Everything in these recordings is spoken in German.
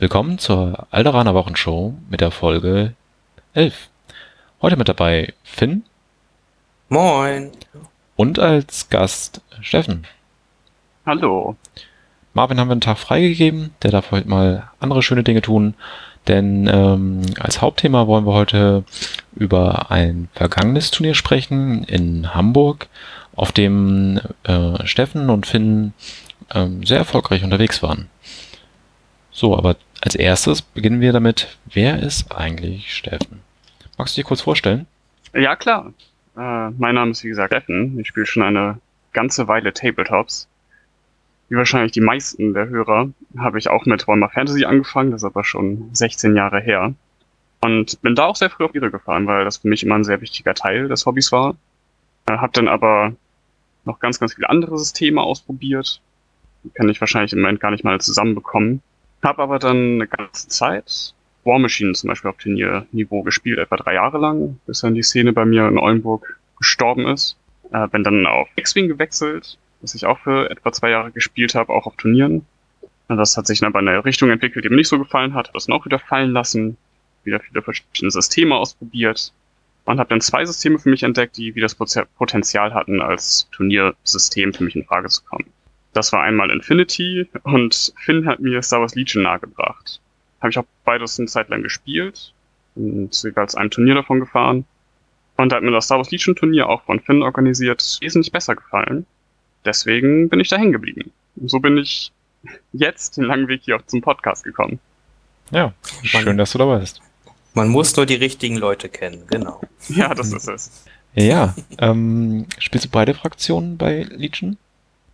Willkommen zur Alderaner Wochenshow mit der Folge 11. Heute mit dabei Finn Moin. und als Gast Steffen. Hallo. Marvin haben wir einen Tag freigegeben, der darf heute mal andere schöne Dinge tun, denn ähm, als Hauptthema wollen wir heute über ein vergangenes Turnier sprechen in Hamburg, auf dem äh, Steffen und Finn ähm, sehr erfolgreich unterwegs waren. So, aber als erstes beginnen wir damit, wer ist eigentlich Steffen? Magst du dich kurz vorstellen? Ja, klar. Äh, mein Name ist wie gesagt Steffen. Ich spiele schon eine ganze Weile Tabletops. Wie wahrscheinlich die meisten der Hörer habe ich auch mit Warhammer Fantasy angefangen, das ist aber schon 16 Jahre her. Und bin da auch sehr früh auf Ihre gefahren, weil das für mich immer ein sehr wichtiger Teil des Hobbys war. Äh, hab dann aber noch ganz, ganz viele andere Systeme ausprobiert. Kann ich wahrscheinlich im Moment gar nicht mal zusammenbekommen. Hab aber dann eine ganze Zeit War Machine zum Beispiel auf Turnierniveau gespielt, etwa drei Jahre lang, bis dann die Szene bei mir in Oldenburg gestorben ist. Äh, bin dann auf X-Wing gewechselt, was ich auch für etwa zwei Jahre gespielt habe, auch auf Turnieren. Und das hat sich dann aber in eine Richtung entwickelt, die mir nicht so gefallen hat, habe das dann auch wieder fallen lassen, wieder viele verschiedene Systeme ausprobiert und habe dann zwei Systeme für mich entdeckt, die wie das Potenzial hatten, als Turniersystem für mich in Frage zu kommen. Das war einmal Infinity und Finn hat mir Star Wars Legion nahegebracht. Habe ich auch beides eine Zeit lang gespielt und sogar als einem Turnier davon gefahren. Und da hat mir das Star Wars Legion Turnier auch von Finn organisiert wesentlich besser gefallen. Deswegen bin ich da hängen geblieben. Und so bin ich jetzt den langen Weg hier auch zum Podcast gekommen. Ja, schön, dass du dabei bist. Man muss nur die richtigen Leute kennen, genau. Ja, das ist es. Ja, ähm, spielst du beide Fraktionen bei Legion?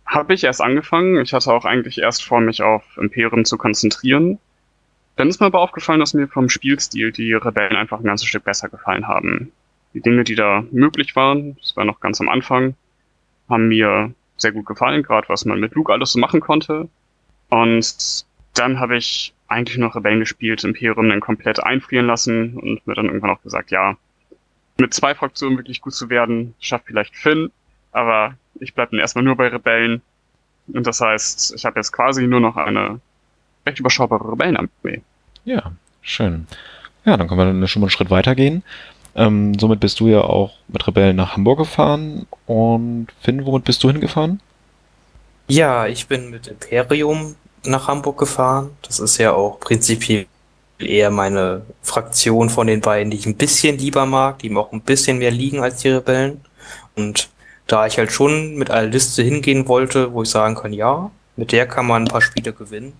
Habe ich erst angefangen. Ich hatte auch eigentlich erst vor, mich auf Imperium zu konzentrieren. Dann ist mir aber aufgefallen, dass mir vom Spielstil die Rebellen einfach ein ganzes Stück besser gefallen haben. Die Dinge, die da möglich waren, das war noch ganz am Anfang, haben mir sehr gut gefallen, gerade was man mit Luke alles so machen konnte. Und dann habe ich eigentlich noch Rebellen gespielt, Imperium dann komplett einfrieren lassen und mir dann irgendwann auch gesagt, ja, mit zwei Fraktionen wirklich gut zu werden, schafft vielleicht Finn, aber ich bleibe dann erstmal nur bei Rebellen. Und das heißt, ich habe jetzt quasi nur noch eine recht überschaubare Rebellenarmee. Ja, schön. Ja, dann können wir dann schon mal einen Schritt weitergehen. Ähm, somit bist du ja auch mit Rebellen nach Hamburg gefahren. Und Finn, womit bist du hingefahren? Ja, ich bin mit Imperium nach Hamburg gefahren. Das ist ja auch prinzipiell eher meine Fraktion von den beiden, die ich ein bisschen lieber mag, die mir auch ein bisschen mehr liegen als die Rebellen. Und da ich halt schon mit einer Liste hingehen wollte, wo ich sagen kann, ja, mit der kann man ein paar Spiele gewinnen,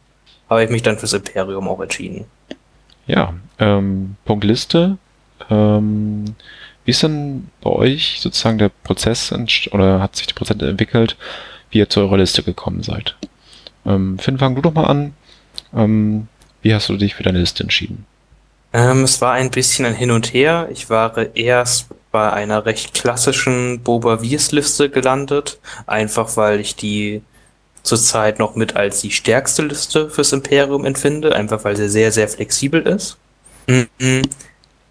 habe ich mich dann fürs Imperium auch entschieden. Ja, ähm, Punkt Liste. Ähm, wie ist denn bei euch sozusagen der Prozess oder hat sich der Prozess entwickelt, wie ihr zu eurer Liste gekommen seid? Ähm, Finn, fang du doch mal an. Ähm, wie hast du dich für deine Liste entschieden? Ähm, es war ein bisschen ein Hin und Her. Ich war erst bei einer recht klassischen Boba Wiers Liste gelandet, einfach weil ich die zurzeit noch mit als die stärkste Liste fürs Imperium empfinde, einfach weil sie sehr, sehr flexibel ist. Mhm.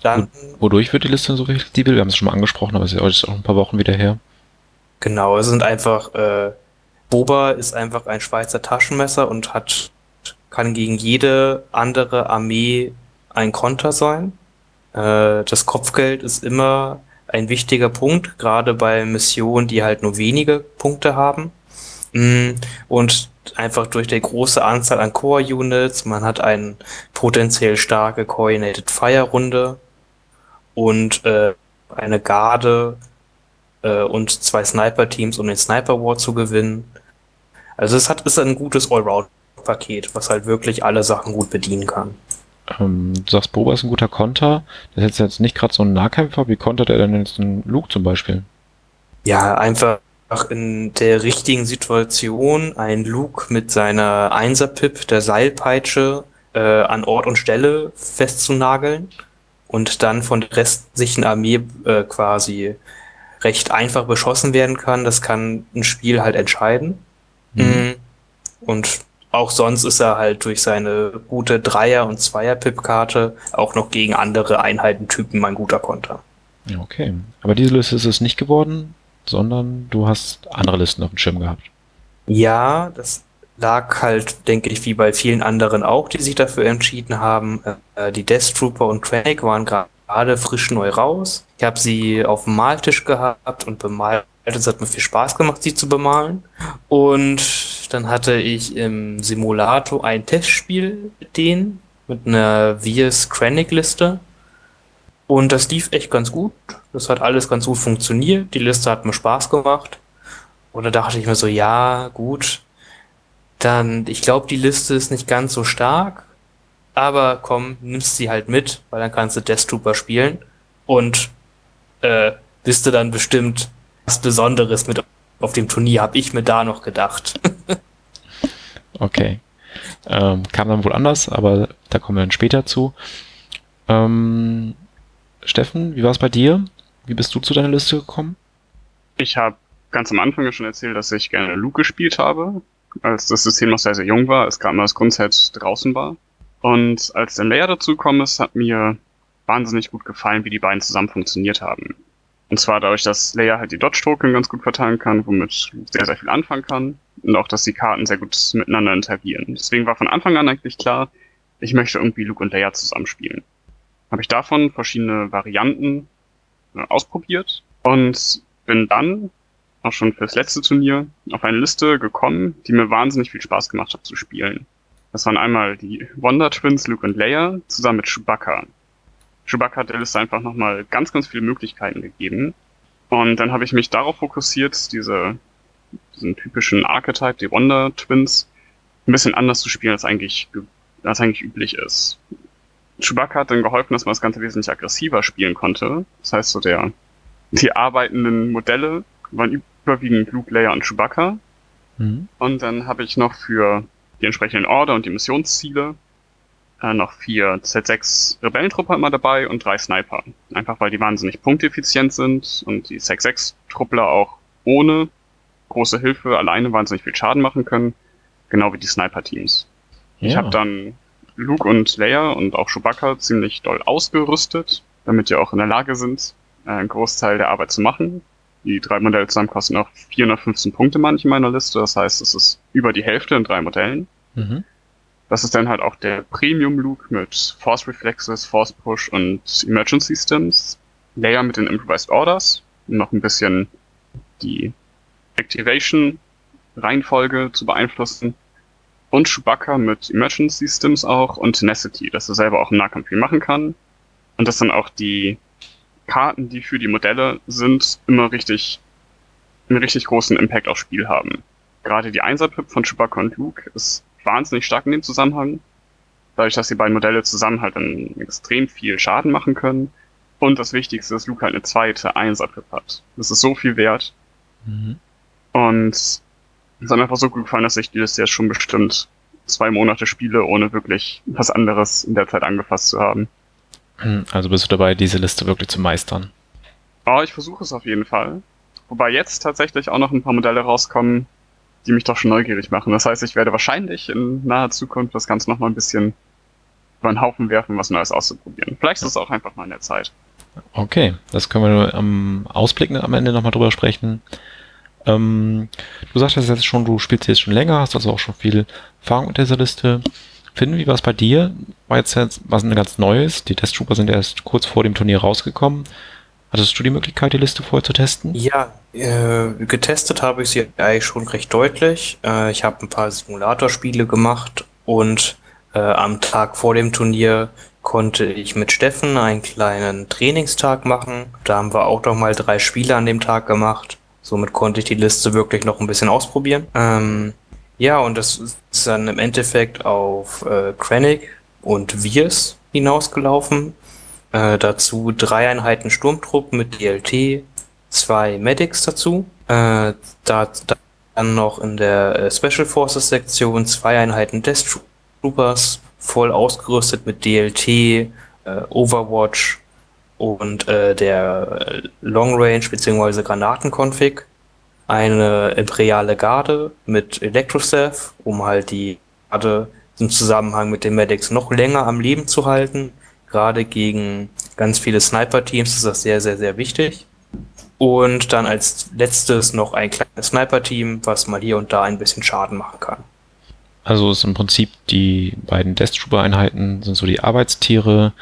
Dann, Wodurch wird die Liste so flexibel? Wir haben es schon mal angesprochen, aber es ist auch ein paar Wochen wieder her. Genau, es sind einfach, äh, Boba ist einfach ein Schweizer Taschenmesser und hat, kann gegen jede andere Armee ein Konter sein. Äh, das Kopfgeld ist immer ein wichtiger Punkt, gerade bei Missionen, die halt nur wenige Punkte haben. Mm, und einfach durch die große Anzahl an Core-Units, man hat eine potenziell starke Coordinated Fire-Runde und äh, eine Garde äh, und zwei Sniper-Teams, um den Sniper War zu gewinnen. Also es hat ist ein gutes Allround-Paket, was halt wirklich alle Sachen gut bedienen kann. Ähm, du sagst, Boba ist ein guter Konter. Das ist jetzt nicht gerade so ein Nahkämpfer. Wie kontert er denn jetzt einen Luke zum Beispiel? Ja, einfach in der richtigen Situation ein Luke mit seiner Einser-Pip, der Seilpeitsche, äh, an Ort und Stelle festzunageln und dann von der restlichen Armee äh, quasi recht einfach beschossen werden kann. Das kann ein Spiel halt entscheiden. Mhm. Und auch sonst ist er halt durch seine gute Dreier- und Zweier-Pip-Karte auch noch gegen andere Einheitentypen ein guter Konter. Okay. Aber diese Liste ist es nicht geworden, sondern du hast andere Listen auf dem Schirm gehabt. Ja, das lag halt, denke ich, wie bei vielen anderen auch, die sich dafür entschieden haben. Äh, die Death Trooper und Krennic waren gerade frisch neu raus. Ich habe sie auf dem Maltisch gehabt und bemalt. Es hat mir viel Spaß gemacht, sie zu bemalen. Und dann hatte ich im Simulator ein Testspiel mit denen, mit einer Vias Krennic Liste. Und das lief echt ganz gut. Das hat alles ganz gut funktioniert. Die Liste hat mir Spaß gemacht. Und da dachte ich mir so, ja, gut, dann, ich glaube, die Liste ist nicht ganz so stark, aber komm, nimmst sie halt mit, weil dann kannst du Death Trooper spielen und äh, bist du dann bestimmt was Besonderes mit auf dem Turnier, habe ich mir da noch gedacht. okay. Ähm, kam dann wohl anders, aber da kommen wir dann später zu. Ähm, Steffen, wie war es bei dir? Wie bist du zu deiner Liste gekommen? Ich habe ganz am Anfang ja schon erzählt, dass ich gerne Luke gespielt habe, als das System noch sehr, sehr jung war, als gerade mal das Grundset draußen war. Und als der Layer dazu gekommen ist, hat mir wahnsinnig gut gefallen, wie die beiden zusammen funktioniert haben. Und zwar dadurch, dass Layer halt die Dodge-Token ganz gut verteilen kann, womit sehr, sehr viel anfangen kann. Und auch, dass die Karten sehr gut miteinander interagieren. Deswegen war von Anfang an eigentlich klar, ich möchte irgendwie Luke und Layer zusammenspielen. Habe ich davon verschiedene Varianten äh, ausprobiert und bin dann auch schon fürs letzte Turnier auf eine Liste gekommen, die mir wahnsinnig viel Spaß gemacht hat zu spielen. Das waren einmal die Wonder Twins, Luke und Leia, zusammen mit Chewbacca. Chewbacca hat Liste einfach nochmal ganz, ganz viele Möglichkeiten gegeben. Und dann habe ich mich darauf fokussiert, diese, diesen typischen Archetype, die Wonder Twins, ein bisschen anders zu spielen, als eigentlich, als eigentlich üblich ist. Chewbacca hat dann geholfen, dass man das Ganze wesentlich aggressiver spielen konnte. Das heißt, so der, die arbeitenden Modelle waren überwiegend Luke, Leia und Chewbacca. Mhm. Und dann habe ich noch für die entsprechenden Order und die Missionsziele äh, noch vier Z6 Rebellentruppe immer dabei und drei Sniper. Einfach weil die wahnsinnig punkteffizient sind und die Z6-Truppler auch ohne große Hilfe alleine wahnsinnig viel Schaden machen können. Genau wie die Sniper-Teams. Ja. Ich habe dann Luke und Leia und auch Chewbacca ziemlich doll ausgerüstet, damit die auch in der Lage sind, äh, einen Großteil der Arbeit zu machen. Die drei Modelle zusammen kosten auch 415 Punkte manche in meiner Liste. Das heißt, es ist über die Hälfte in drei Modellen. Mhm. Das ist dann halt auch der Premium Look mit Force Reflexes, Force Push und Emergency Systems. Layer mit den Improvised Orders, noch ein bisschen die Activation Reihenfolge zu beeinflussen. Und Chewbacca mit Emergency Systems auch und Tenacity, dass er selber auch im Nahkampf viel machen kann. Und dass dann auch die Karten, die für die Modelle sind, immer richtig, einen richtig großen Impact aufs Spiel haben. Gerade die Einser-Pip von Chewbacca und Luke ist wahnsinnig stark in dem Zusammenhang. Dadurch, dass die beiden Modelle zusammen halt dann extrem viel Schaden machen können. Und das Wichtigste ist, Luke halt eine zweite Einser-Pip hat. Das ist so viel wert. Mhm. Und es hat mir einfach so gut gefallen, dass ich dieses Jahr schon bestimmt zwei Monate spiele, ohne wirklich was anderes in der Zeit angefasst zu haben. Hm, also bist du dabei, diese Liste wirklich zu meistern? Ja, ich versuche es auf jeden Fall. Wobei jetzt tatsächlich auch noch ein paar Modelle rauskommen, die mich doch schon neugierig machen. Das heißt, ich werde wahrscheinlich in naher Zukunft das Ganze noch mal ein bisschen über den Haufen werfen, was Neues auszuprobieren. Vielleicht ist es auch einfach mal in der Zeit. Okay, das können wir am Ausblick am Ende nochmal drüber sprechen. Ähm, du sagtest jetzt schon, du spielst jetzt schon länger, hast also auch schon viel Erfahrung mit dieser Liste. Finn, wie war es bei dir? War jetzt was ein ganz Neues? Die Test Trooper sind erst kurz vor dem Turnier rausgekommen. Hattest du die Möglichkeit, die Liste vorher zu testen? Ja, äh, getestet habe ich sie eigentlich schon recht deutlich. Äh, ich habe ein paar Simulatorspiele gemacht und äh, am Tag vor dem Turnier konnte ich mit Steffen einen kleinen Trainingstag machen. Da haben wir auch noch mal drei Spiele an dem Tag gemacht. Somit konnte ich die Liste wirklich noch ein bisschen ausprobieren. Ähm, ja, und das ist dann im Endeffekt auf äh, Krennic und Viers hinausgelaufen. Äh, dazu drei Einheiten Sturmtrupp mit DLT, zwei Medics dazu. Äh, da, dann noch in der äh, Special Forces Sektion zwei Einheiten Death Troopers, voll ausgerüstet mit DLT, äh, Overwatch und äh, der Long Range bzw. Granatenkonfig eine imperiale Garde mit Electrostaff, um halt die Garde im Zusammenhang mit den Medics noch länger am Leben zu halten. Gerade gegen ganz viele Sniper-Teams ist das sehr, sehr, sehr wichtig. Und dann als letztes noch ein kleines Sniper-Team, was mal hier und da ein bisschen Schaden machen kann. Also ist im Prinzip die beiden Death Trooper Einheiten sind so die Arbeitstiere,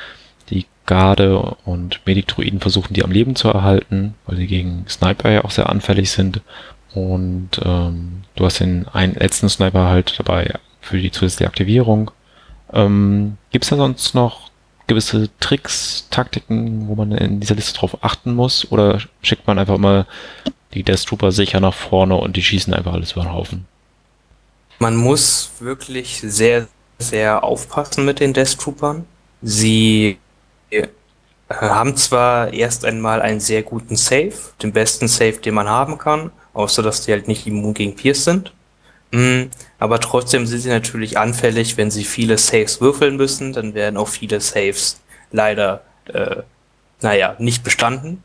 die Garde und Medic-Druiden versuchen die am Leben zu erhalten, weil sie gegen Sniper ja auch sehr anfällig sind. Und ähm, du hast den einen letzten Sniper halt dabei für die zusätzliche Aktivierung. Ähm, Gibt es da sonst noch gewisse Tricks, Taktiken, wo man in dieser Liste drauf achten muss? Oder schickt man einfach mal die Death Trooper sicher nach vorne und die schießen einfach alles über den Haufen? Man muss wirklich sehr, sehr aufpassen mit den Death Troopern. Sie äh, haben zwar erst einmal einen sehr guten Save, den besten Save, den man haben kann, außer dass die halt nicht immun gegen Pierce sind. Mm, aber trotzdem sind sie natürlich anfällig, wenn sie viele Saves würfeln müssen, dann werden auch viele Saves leider, äh, naja, nicht bestanden.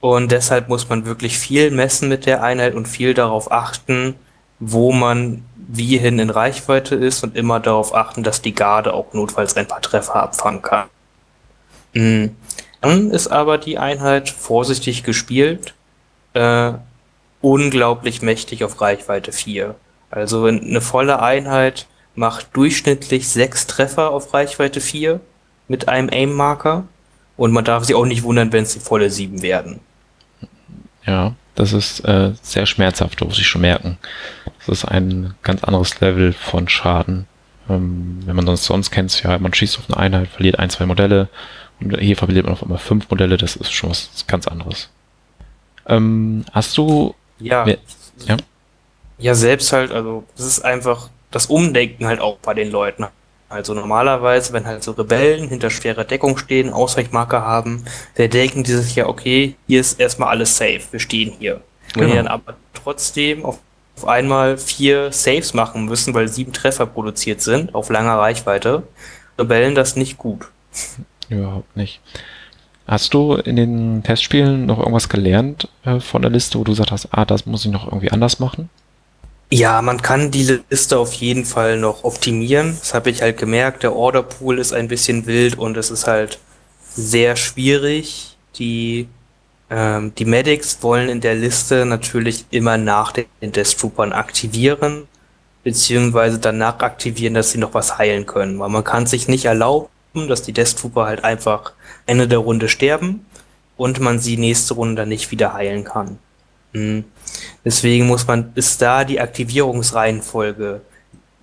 Und deshalb muss man wirklich viel messen mit der Einheit und viel darauf achten, wo man wie hin in Reichweite ist und immer darauf achten, dass die Garde auch notfalls ein paar Treffer abfangen kann. Mm, dann ist aber die Einheit vorsichtig gespielt, äh, unglaublich mächtig auf Reichweite 4. Also eine volle Einheit macht durchschnittlich sechs Treffer auf Reichweite 4 mit einem Aim-Marker. Und man darf sich auch nicht wundern, wenn es die volle 7 werden. Ja, das ist äh, sehr schmerzhaft, muss ich schon merken. Das ist ein ganz anderes Level von Schaden. Ähm, wenn man sonst sonst kennt, ja, man schießt auf eine Einheit, verliert ein, zwei Modelle und hier verliert man auf einmal fünf Modelle, das ist schon was ganz anderes. Ähm, hast du. Ja. Ja. Ja, selbst halt, also das ist einfach das Umdenken halt auch bei den Leuten. Also normalerweise, wenn halt so Rebellen hinter schwerer Deckung stehen, Ausweichmarker haben, der denken die sich ja, okay, hier ist erstmal alles safe, wir stehen hier. Wenn die genau. dann aber trotzdem auf, auf einmal vier Saves machen müssen, weil sieben Treffer produziert sind, auf langer Reichweite, Rebellen das nicht gut. Überhaupt nicht. Hast du in den Testspielen noch irgendwas gelernt äh, von der Liste, wo du gesagt hast, ah, das muss ich noch irgendwie anders machen? Ja, man kann die Liste auf jeden Fall noch optimieren. Das habe ich halt gemerkt. Der Orderpool ist ein bisschen wild und es ist halt sehr schwierig. Die, ähm, die Medics wollen in der Liste natürlich immer nach den Death Troopern aktivieren, beziehungsweise danach aktivieren, dass sie noch was heilen können. Weil man kann sich nicht erlauben, dass die Death Trooper halt einfach Ende der Runde sterben und man sie nächste Runde dann nicht wieder heilen kann. Hm. Deswegen muss man, ist da die Aktivierungsreihenfolge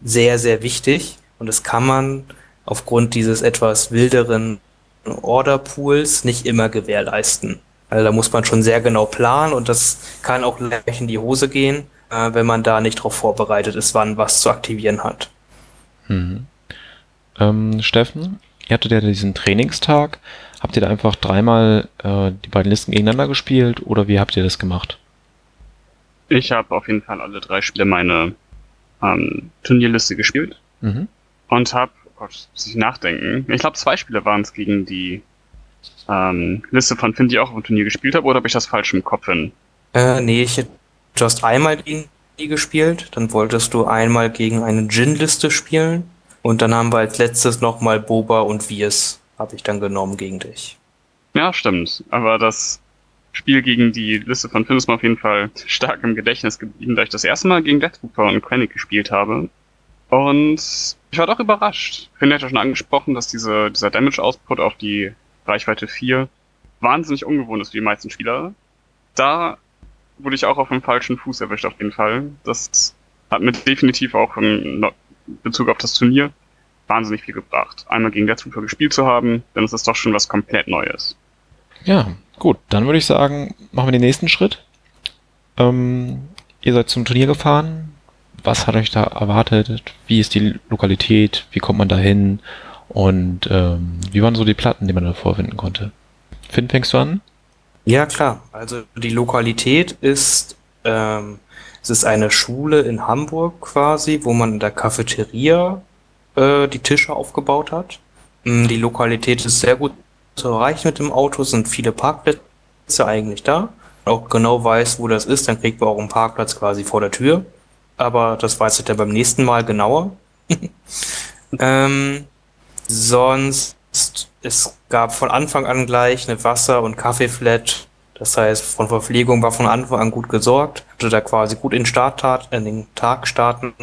sehr, sehr wichtig. Und das kann man aufgrund dieses etwas wilderen Orderpools nicht immer gewährleisten. Also da muss man schon sehr genau planen und das kann auch gleich in die Hose gehen, äh, wenn man da nicht darauf vorbereitet ist, wann was zu aktivieren hat. Mhm. Ähm, Steffen, ihr hattet ja diesen Trainingstag. Habt ihr da einfach dreimal äh, die beiden Listen gegeneinander gespielt oder wie habt ihr das gemacht? Ich habe auf jeden Fall alle drei Spiele meine ähm, Turnierliste gespielt mhm. und habe, oh Gott, muss ich nachdenken. Ich glaube, zwei Spiele waren es gegen die ähm, Liste von Finn, die ich auch auf dem Turnier gespielt habe, oder habe ich das falsch im Kopf hin? Äh, nee, ich hätte just einmal gegen die gespielt, dann wolltest du einmal gegen eine Gin-Liste spielen und dann haben wir als letztes nochmal Boba und Wirs, habe ich dann genommen gegen dich. Ja, stimmt. Aber das Spiel gegen die Liste von Filmen ist mir auf jeden Fall stark im Gedächtnis geblieben, da ich das erste Mal gegen Deathtrooper und Krennic gespielt habe. Und ich war doch überrascht. Finn hat ja schon angesprochen, dass diese, dieser Damage-Output auf die Reichweite 4 wahnsinnig ungewohnt ist für die meisten Spieler. Da wurde ich auch auf dem falschen Fuß erwischt, auf jeden Fall. Das hat mir definitiv auch in Bezug auf das Turnier wahnsinnig viel gebracht. Einmal gegen Deathtrooper gespielt zu haben, dann ist das doch schon was komplett Neues. Ja, Gut, dann würde ich sagen, machen wir den nächsten Schritt. Ähm, ihr seid zum Turnier gefahren. Was hat euch da erwartet? Wie ist die Lokalität? Wie kommt man da hin? Und ähm, wie waren so die Platten, die man da vorfinden konnte? Finn, fängst du an? Ja, klar. Also die Lokalität ist, ähm, es ist eine Schule in Hamburg quasi, wo man in der Cafeteria äh, die Tische aufgebaut hat. Mm, die Lokalität ist sehr gut zu erreichen mit dem Auto, sind viele Parkplätze eigentlich da. Auch genau weiß, wo das ist, dann kriegt man auch einen Parkplatz quasi vor der Tür. Aber das weiß ich dann beim nächsten Mal genauer. ähm, sonst, es gab von Anfang an gleich eine Wasser- und Kaffeeflat. Das heißt, von Verpflegung war von Anfang an gut gesorgt, hatte da quasi gut in, Starttat, in den Tag starten.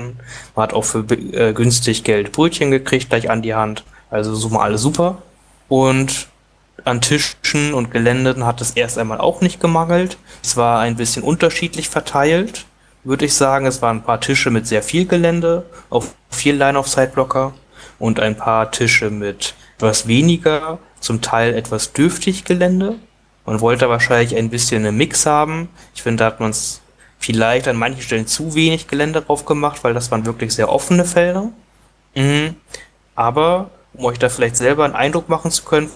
Man hat auch für äh, günstig Geld Brötchen gekriegt, gleich an die Hand. Also so mal alles super. Und an Tischen und Geländen hat es erst einmal auch nicht gemangelt. Es war ein bisschen unterschiedlich verteilt, würde ich sagen. Es waren ein paar Tische mit sehr viel Gelände, auch viel Line-of-Sight-Blocker und ein paar Tische mit etwas weniger, zum Teil etwas dürftig Gelände. Man wollte wahrscheinlich ein bisschen einen Mix haben. Ich finde, da hat man es vielleicht an manchen Stellen zu wenig Gelände drauf gemacht, weil das waren wirklich sehr offene Felder. Mhm. Aber um euch da vielleicht selber einen Eindruck machen zu können,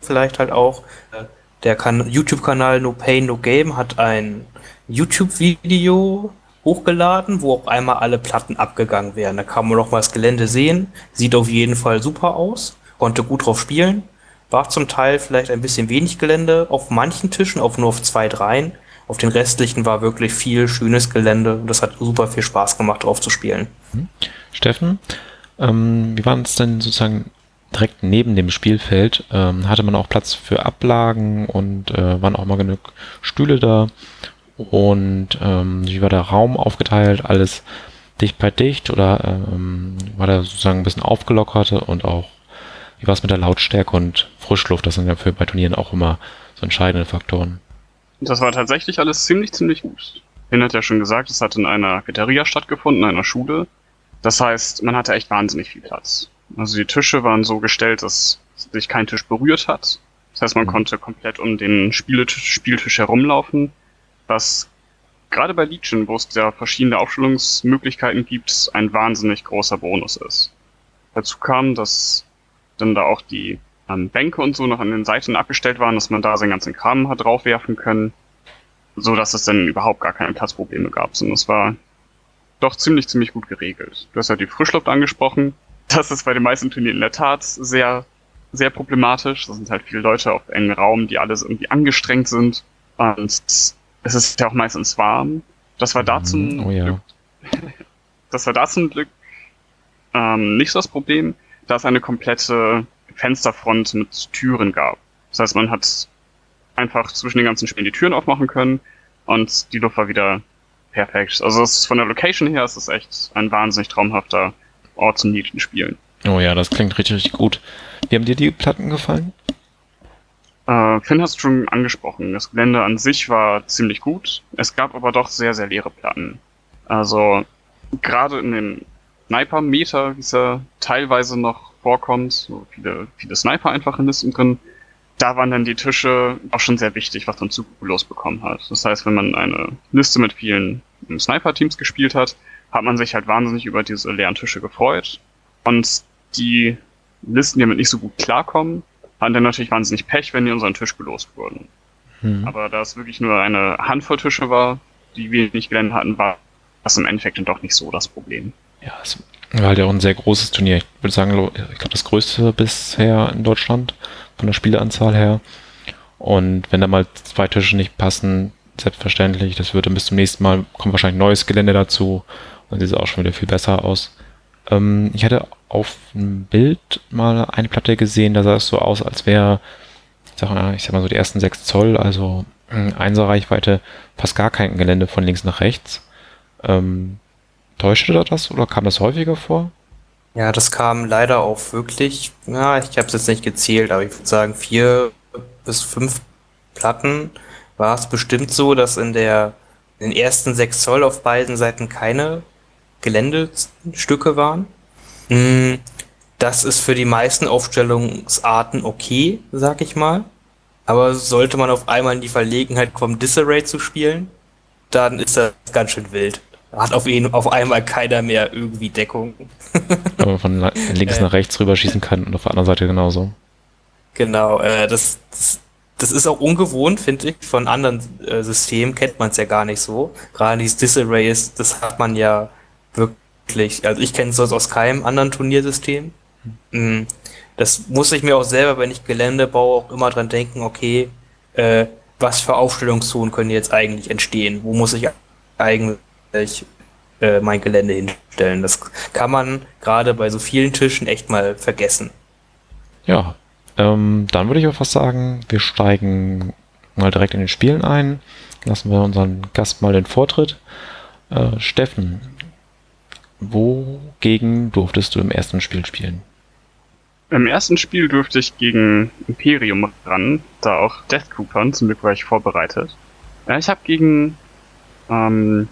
vielleicht halt auch, äh, der YouTube-Kanal No Pain No Game hat ein YouTube-Video hochgeladen, wo auch einmal alle Platten abgegangen werden. Da kann man noch mal das Gelände sehen. Sieht auf jeden Fall super aus. Konnte gut drauf spielen. War zum Teil vielleicht ein bisschen wenig Gelände auf manchen Tischen, auch nur auf zwei, dreien. Auf den restlichen war wirklich viel schönes Gelände und das hat super viel Spaß gemacht, drauf zu spielen. Mhm. Steffen, ähm, wie war es denn sozusagen direkt neben dem Spielfeld? Ähm, hatte man auch Platz für Ablagen und äh, waren auch mal genug Stühle da? Und ähm, wie war der Raum aufgeteilt? Alles dicht bei dicht oder ähm, war der sozusagen ein bisschen aufgelockerte und auch wie war es mit der Lautstärke und Frischluft? Das sind ja für bei Turnieren auch immer so entscheidende Faktoren. Das war tatsächlich alles ziemlich, ziemlich gut. Finn hat ja schon gesagt, es hat in einer Pizzeria stattgefunden, in einer Schule. Das heißt, man hatte echt wahnsinnig viel Platz. Also die Tische waren so gestellt, dass sich kein Tisch berührt hat. Das heißt, man mhm. konnte komplett um den Spieltisch, Spieltisch herumlaufen, was gerade bei Legion, wo es ja verschiedene Aufstellungsmöglichkeiten gibt, ein wahnsinnig großer Bonus ist. Dazu kam, dass dann da auch die ähm, Bänke und so noch an den Seiten abgestellt waren, dass man da seinen ganzen Kram hat draufwerfen können, so dass es dann überhaupt gar keine Platzprobleme gab, sondern es war doch ziemlich, ziemlich gut geregelt. Du hast ja die Frischluft angesprochen. Das ist bei den meisten Turnieren in der Tat sehr, sehr problematisch. Das sind halt viele Leute auf engen Raum, die alles irgendwie angestrengt sind. Und es ist ja auch meistens warm. Das war da zum oh, ja. Glück, das war da zum Glück ähm, nicht so das Problem da es eine komplette Fensterfront mit Türen gab. Das heißt, man hat einfach zwischen den ganzen Spielen die Türen aufmachen können und die Luft war wieder perfekt. Also es ist von der Location her ist es echt ein wahnsinnig traumhafter Ort zum Nieten spielen. Oh ja, das klingt richtig, richtig gut. Wie haben dir die Platten gefallen? Äh, Finn hast schon angesprochen. Das Gelände an sich war ziemlich gut. Es gab aber doch sehr, sehr leere Platten. Also gerade in den Sniper-Meter, wie es ja teilweise noch vorkommt, so viele, viele Sniper einfach in Listen drin, da waren dann die Tische auch schon sehr wichtig, was man Zuglos bekommen hat. Das heißt, wenn man eine Liste mit vielen Sniper-Teams gespielt hat, hat man sich halt wahnsinnig über diese leeren Tische gefreut. Und die Listen, die damit nicht so gut klarkommen, hatten dann natürlich wahnsinnig Pech, wenn die unseren Tisch gelost wurden. Hm. Aber da es wirklich nur eine Handvoll Tische war, die wenig Gelände hatten, war das im Endeffekt dann doch nicht so das Problem. Ja, es war halt ja auch ein sehr großes Turnier. Ich würde sagen, ich glaube, das größte bisher in Deutschland von der Spieleanzahl her. Und wenn da mal zwei Tische nicht passen, selbstverständlich, das würde bis zum nächsten Mal, kommt wahrscheinlich neues Gelände dazu und sieht es auch schon wieder viel besser aus. Ähm, ich hatte auf einem Bild mal eine Platte gesehen, da sah es so aus, als wäre, ich sag mal, ich sag mal so die ersten sechs Zoll, also Einser Reichweite, fast gar kein Gelände von links nach rechts. Ähm, Täuschte da das oder kam das häufiger vor? Ja, das kam leider auch wirklich, ja, ich habe es jetzt nicht gezählt, aber ich würde sagen, vier bis fünf Platten war es bestimmt so, dass in der in den ersten sechs Zoll auf beiden Seiten keine Geländestücke waren. Hm, das ist für die meisten Aufstellungsarten okay, sag ich mal. Aber sollte man auf einmal in die Verlegenheit kommen, Disarray zu spielen, dann ist das ganz schön wild hat auf, ihn, auf einmal keiner mehr irgendwie Deckung. Aber von links nach rechts rüber schießen kann und auf der anderen Seite genauso. Genau, äh, das, das, das, ist auch ungewohnt, finde ich. Von anderen äh, Systemen kennt man es ja gar nicht so. Gerade dieses Disarray ist, das hat man ja wirklich, also ich kenne es sonst aus keinem anderen Turniersystem. Mhm. Das muss ich mir auch selber, wenn ich Gelände baue, auch immer dran denken, okay, äh, was für Aufstellungszonen können jetzt eigentlich entstehen? Wo muss ich eigentlich ich äh, mein Gelände hinstellen. Das kann man gerade bei so vielen Tischen echt mal vergessen. Ja, ähm, dann würde ich auch fast sagen, wir steigen mal direkt in den Spielen ein. Lassen wir unseren Gast mal den Vortritt. Äh, Steffen, wogegen durftest du im ersten Spiel spielen? Im ersten Spiel durfte ich gegen Imperium ran, da auch Death Coupon, zum Glück war ich vorbereitet. Ich habe gegen ähm,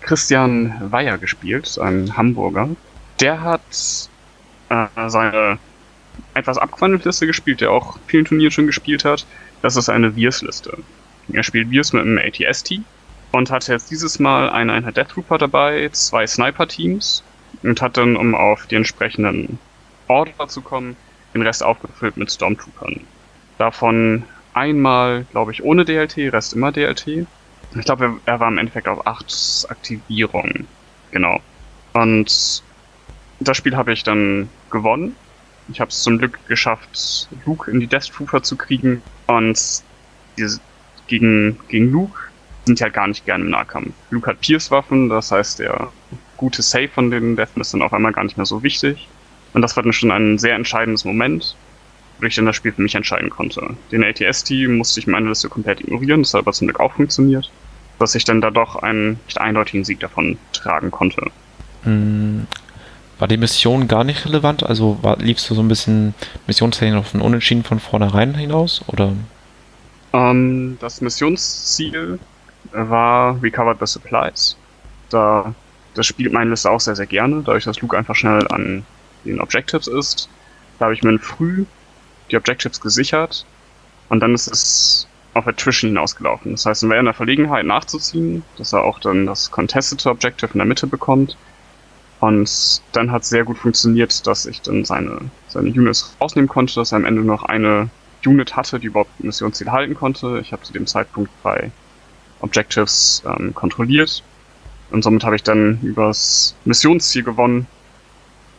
Christian Weyer gespielt, ein Hamburger. Der hat äh, seine etwas abgewandelte Liste gespielt, der auch vielen Turnieren schon gespielt hat. Das ist eine Viers-Liste. Er spielt Viers mit einem ATST und hatte jetzt dieses Mal eine Einheit Death Trooper dabei, zwei Sniper-Teams und hat dann, um auf die entsprechenden Order zu kommen, den Rest aufgefüllt mit Stormtroopern. Davon einmal, glaube ich, ohne DLT, Rest immer DLT. Ich glaube, er war im Endeffekt auf acht Aktivierungen. Genau. Und das Spiel habe ich dann gewonnen. Ich habe es zum Glück geschafft, Luke in die Death Trooper zu kriegen. Und diese, gegen, gegen Luke sind halt gar nicht gerne im Nahkampf. Luke hat Pierce-Waffen, das heißt, der gute Save von den Deaths ist dann auf einmal gar nicht mehr so wichtig. Und das war dann schon ein sehr entscheidendes Moment, wo ich dann das Spiel für mich entscheiden konnte. Den ATST musste ich in meiner Liste komplett ignorieren, das hat aber zum Glück auch funktioniert, dass ich dann da doch einen nicht eindeutigen Sieg davon tragen konnte. Hm, war die Mission gar nicht relevant? Also war, liefst du so ein bisschen missionstechnisch auf ein Unentschieden von vornherein hinaus? Oder? Ähm, das Missionsziel war Recovered the Supplies. Da, das spielt meine Liste auch sehr, sehr gerne, dadurch, dass Luke einfach schnell an den Objectives ist. Da habe ich mir früh die Objectives gesichert und dann ist es auf Attrition hinausgelaufen. Das heißt, er wäre in der Verlegenheit nachzuziehen, dass er auch dann das Contested Objective in der Mitte bekommt. Und dann hat es sehr gut funktioniert, dass ich dann seine, seine Units rausnehmen konnte, dass er am Ende noch eine Unit hatte, die überhaupt Missionsziel halten konnte. Ich habe zu dem Zeitpunkt bei Objectives ähm, kontrolliert. Und somit habe ich dann übers Missionsziel gewonnen,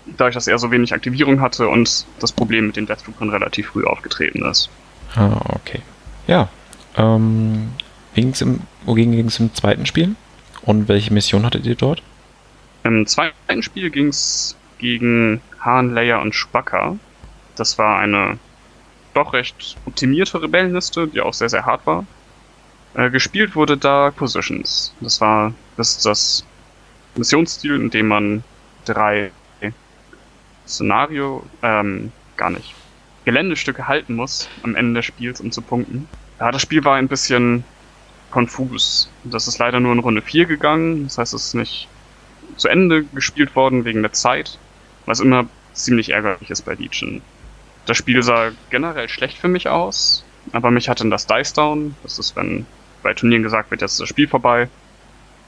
dadurch, dass er so wenig Aktivierung hatte und das Problem mit den Death Troopern relativ früh aufgetreten ist. Ah, okay. Ja. Ähm, ging's im, wogegen ging es im zweiten Spiel? Und welche Mission hattet ihr dort? Im zweiten Spiel ging es gegen Hahn, Leia und Spacker. Das war eine doch recht optimierte Rebellenliste, die auch sehr, sehr hart war. Äh, gespielt wurde da Positions. Das war das, ist das Missionsstil, in dem man drei Szenario, ähm, gar nicht, Geländestücke halten muss am Ende des Spiels, um zu punkten. Ja, das Spiel war ein bisschen konfus. Das ist leider nur in Runde 4 gegangen, das heißt, es ist nicht zu Ende gespielt worden wegen der Zeit, was immer ziemlich ärgerlich ist bei Legion. Das Spiel sah generell schlecht für mich aus, aber mich hatte das Dice Down, das ist, wenn bei Turnieren gesagt wird, jetzt ist das Spiel vorbei,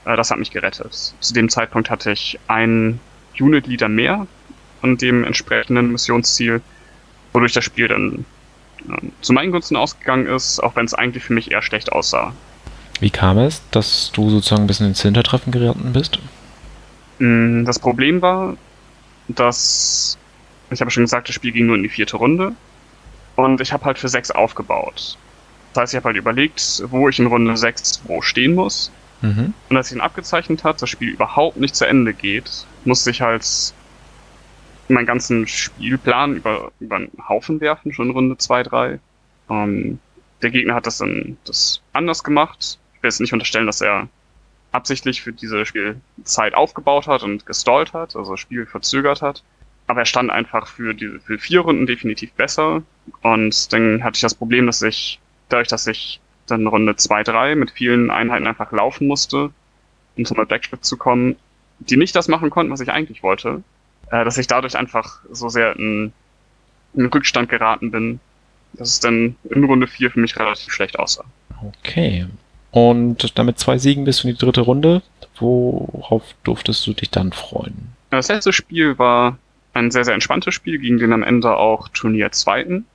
äh, das hat mich gerettet. Zu dem Zeitpunkt hatte ich einen Unit-Leader mehr, an dem entsprechenden Missionsziel, wodurch das Spiel dann äh, zu meinen Gunsten ausgegangen ist, auch wenn es eigentlich für mich eher schlecht aussah. Wie kam es, dass du sozusagen ein bisschen ins Hintertreffen geraten bist? Mm, das Problem war, dass ich habe schon gesagt, das Spiel ging nur in die vierte Runde und ich habe halt für sechs aufgebaut. Das heißt, ich habe halt überlegt, wo ich in Runde sechs wo stehen muss. Mhm. Und als ich ihn abgezeichnet hat, das Spiel überhaupt nicht zu Ende geht, musste ich halt meinen ganzen Spielplan über, über einen Haufen werfen, schon Runde 2, 3. Ähm, der Gegner hat das dann das anders gemacht. Ich will jetzt nicht unterstellen, dass er absichtlich für diese Spielzeit aufgebaut hat und gestallt hat, also das Spiel verzögert hat. Aber er stand einfach für diese für vier Runden definitiv besser. Und dann hatte ich das Problem, dass ich, dadurch, dass ich dann Runde 2, 3 mit vielen Einheiten einfach laufen musste, um zum Backstrip zu kommen, die nicht das machen konnten, was ich eigentlich wollte, äh, dass ich dadurch einfach so sehr in, in Rückstand geraten bin, dass es dann in Runde 4 für mich relativ schlecht aussah. Okay. Und damit zwei Siegen bis in die dritte Runde. Worauf durftest du dich dann freuen? Das letzte Spiel war ein sehr, sehr entspanntes Spiel, gegen den am Ende auch Turnier Zweiten.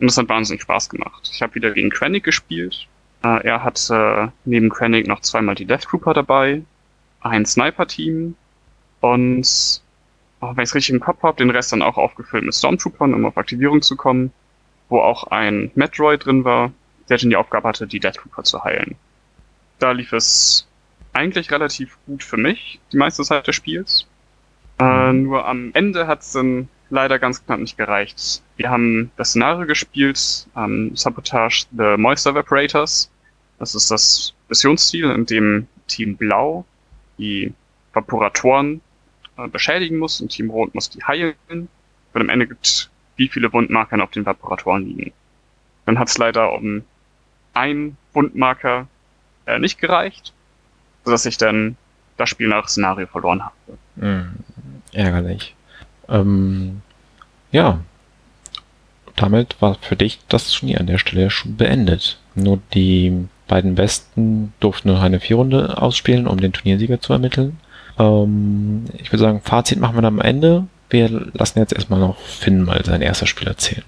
Und das hat wahnsinnig Spaß gemacht. Ich habe wieder gegen Krennic gespielt. Äh, er hatte neben Krennic noch zweimal die Death Trooper dabei, ein Sniper-Team und oh, wenn ich es richtig im Kopf habe, den Rest dann auch aufgefüllt mit Stormtroopern, um auf Aktivierung zu kommen, wo auch ein Metroid drin war, der dann die Aufgabe hatte, die Death Trooper zu heilen. Da lief es eigentlich relativ gut für mich, die meiste Zeit des Spiels. Äh, nur am Ende hat es dann leider ganz knapp nicht gereicht. Wir haben das Szenario gespielt, ähm, Sabotage the Moisture Evaporators. Das ist das Missionsziel, in dem Team Blau die Vaporatoren äh, beschädigen muss und Team Rot muss die heilen. Und am Ende gibt, wie viele Wundmarker auf den Vaporatoren liegen. Dann hat es leider um ein Wundmarker äh, nicht gereicht, sodass ich dann das Spiel nach Szenario verloren habe. Hm, ärgerlich. Ähm, ja, damit war für dich das Turnier an der Stelle schon beendet. Nur die beiden Besten durften nur eine Vierrunde ausspielen, um den Turniersieger zu ermitteln. Ähm, ich würde sagen, Fazit machen wir dann am Ende. Wir lassen jetzt erstmal noch Finn mal sein erstes Spiel erzählen.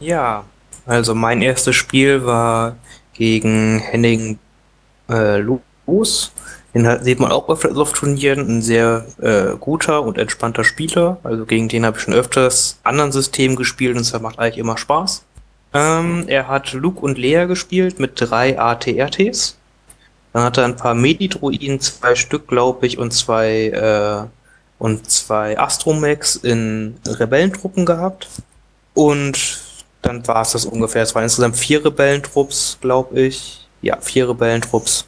Ja, also mein erstes Spiel war gegen Henning äh, Los. Den sieht man auch öfters auf Turnieren. Ein sehr äh, guter und entspannter Spieler. Also gegen den habe ich schon öfters anderen Systemen gespielt und es macht eigentlich immer Spaß. Ähm, er hat Luke und Lea gespielt mit drei ATRTs. Dann hat er ein paar Medidruiden, zwei Stück, glaube ich, und zwei äh, und zwei Astromex in Rebellentruppen gehabt. Und dann war es das ungefähr. Es waren insgesamt vier Rebellentrupps, glaube ich. Ja, vier Rebellentrupps.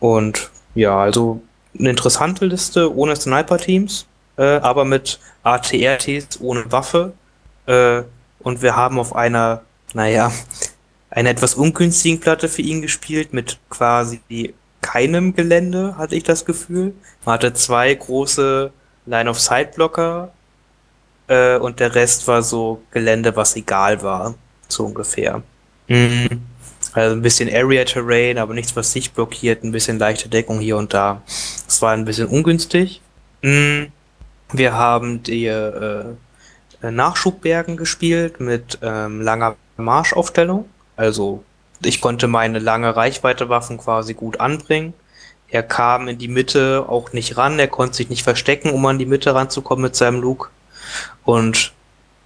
Und ja, also eine interessante Liste ohne Sniper-Teams, äh, aber mit ATRTs ohne Waffe. Äh, und wir haben auf einer, naja, einer etwas ungünstigen Platte für ihn gespielt, mit quasi keinem Gelände, hatte ich das Gefühl. Man hatte zwei große Line-of-Sight-Blocker äh, und der Rest war so Gelände, was egal war, so ungefähr. Mhm. Also ein bisschen Area Terrain, aber nichts, was sich blockiert, ein bisschen leichte Deckung hier und da. Es war ein bisschen ungünstig. Mm, wir haben die äh, Nachschubbergen gespielt mit ähm, langer Marschaufstellung. Also ich konnte meine lange Reichweite-Waffen quasi gut anbringen. Er kam in die Mitte auch nicht ran, er konnte sich nicht verstecken, um an die Mitte ranzukommen mit seinem Luke. Und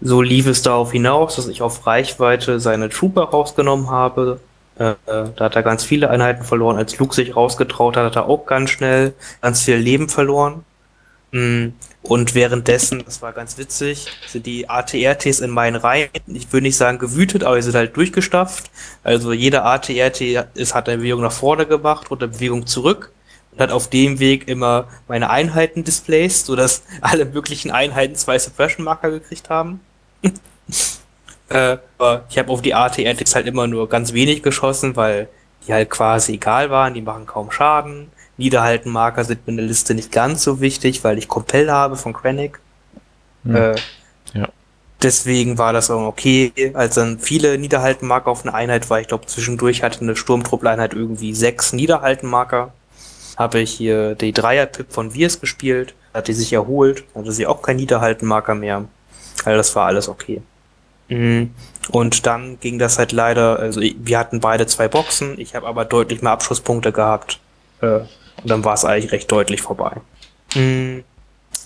so lief es darauf hinaus, dass ich auf Reichweite seine Trooper rausgenommen habe, äh, da hat er ganz viele Einheiten verloren. Als Luke sich rausgetraut hat, hat er auch ganz schnell ganz viel Leben verloren. Mm, und währenddessen, das war ganz witzig, sind die ATRTs in meinen Reihen, ich würde nicht sagen gewütet, aber sie sind halt durchgestafft. Also jeder ATRT hat eine Bewegung nach vorne gemacht und eine Bewegung zurück und hat auf dem Weg immer meine Einheiten displaced, sodass alle möglichen Einheiten zwei Suppression-Marker gekriegt haben. Äh, ich habe auf die AT-Antics halt immer nur ganz wenig geschossen, weil die halt quasi egal waren, die machen kaum Schaden. Niederhaltenmarker sind mir in der Liste nicht ganz so wichtig, weil ich Compel habe von Krennic. Hm. Äh, ja. Deswegen war das auch okay. Als dann viele Niederhaltenmarker auf einer Einheit war, ich glaube zwischendurch hatte eine Sturmtruppeinheit irgendwie sechs Niederhaltenmarker. Habe ich hier die Dreier-Pip von Wirs gespielt, hat die sich erholt, hatte sie auch kein Niederhaltenmarker mehr. Also das war alles okay. Mhm. Und dann ging das halt leider, also wir hatten beide zwei Boxen, ich habe aber deutlich mehr Abschusspunkte gehabt. Äh, und dann war es eigentlich recht deutlich vorbei. Mhm.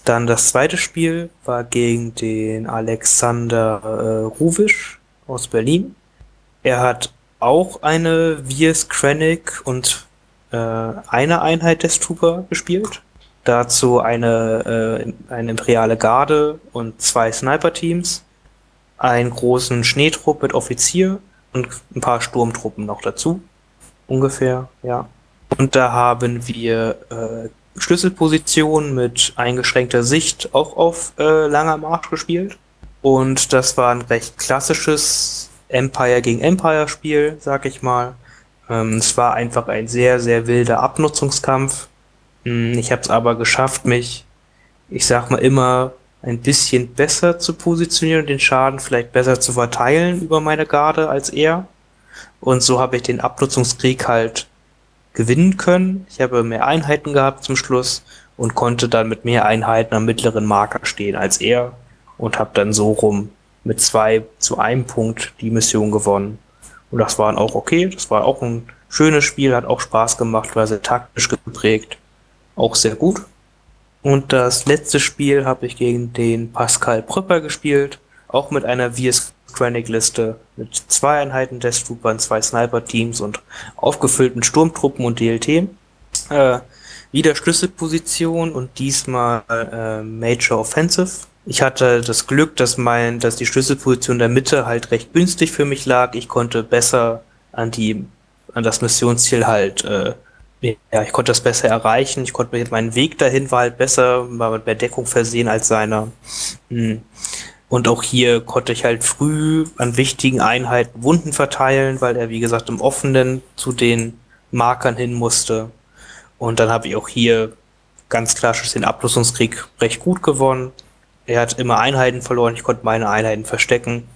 Dann das zweite Spiel war gegen den Alexander äh, Ruwisch aus Berlin. Er hat auch eine Viers Krennic und äh, eine Einheit des Trooper gespielt. Dazu eine, äh, eine Imperiale Garde und zwei Sniper-Teams einen großen Schneetrupp mit Offizier und ein paar Sturmtruppen noch dazu. Ungefähr, ja. Und da haben wir äh, Schlüsselpositionen mit eingeschränkter Sicht auch auf äh, langer Marsch gespielt. Und das war ein recht klassisches Empire gegen Empire Spiel, sag ich mal. Ähm, es war einfach ein sehr, sehr wilder Abnutzungskampf. Hm, ich habe es aber geschafft, mich, ich sag mal immer, ein bisschen besser zu positionieren und den Schaden vielleicht besser zu verteilen über meine Garde als er. Und so habe ich den Abnutzungskrieg halt gewinnen können. Ich habe mehr Einheiten gehabt zum Schluss und konnte dann mit mehr Einheiten am mittleren Marker stehen als er und habe dann so rum mit zwei zu einem Punkt die Mission gewonnen. Und das war auch okay. Das war auch ein schönes Spiel, hat auch Spaß gemacht, war sehr taktisch geprägt. Auch sehr gut. Und das letzte Spiel habe ich gegen den Pascal Prüpper gespielt, auch mit einer VS Chronic Liste mit zwei Einheiten Death Troopern, zwei Sniper-Teams und aufgefüllten Sturmtruppen und DLT. Äh, wieder Schlüsselposition und diesmal äh, Major Offensive ich hatte das Glück, dass mein, dass die Schlüsselposition der Mitte halt recht günstig für mich lag. Ich konnte besser an die, an das Missionsziel halt, äh, ja, ich konnte das besser erreichen. Ich konnte meinen Weg dahin war halt besser, war mit mehr Deckung versehen als seiner. Hm. Und auch hier konnte ich halt früh an wichtigen Einheiten Wunden verteilen, weil er, wie gesagt, im Offenen zu den Markern hin musste. Und dann habe ich auch hier ganz klassisch den Ablösungskrieg recht gut gewonnen. Er hat immer Einheiten verloren, ich konnte meine Einheiten verstecken.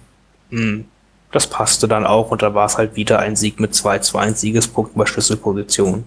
Hm, das passte dann auch und da war es halt wieder ein Sieg mit 2 zu 1 Siegespunkten bei Schlüsselposition.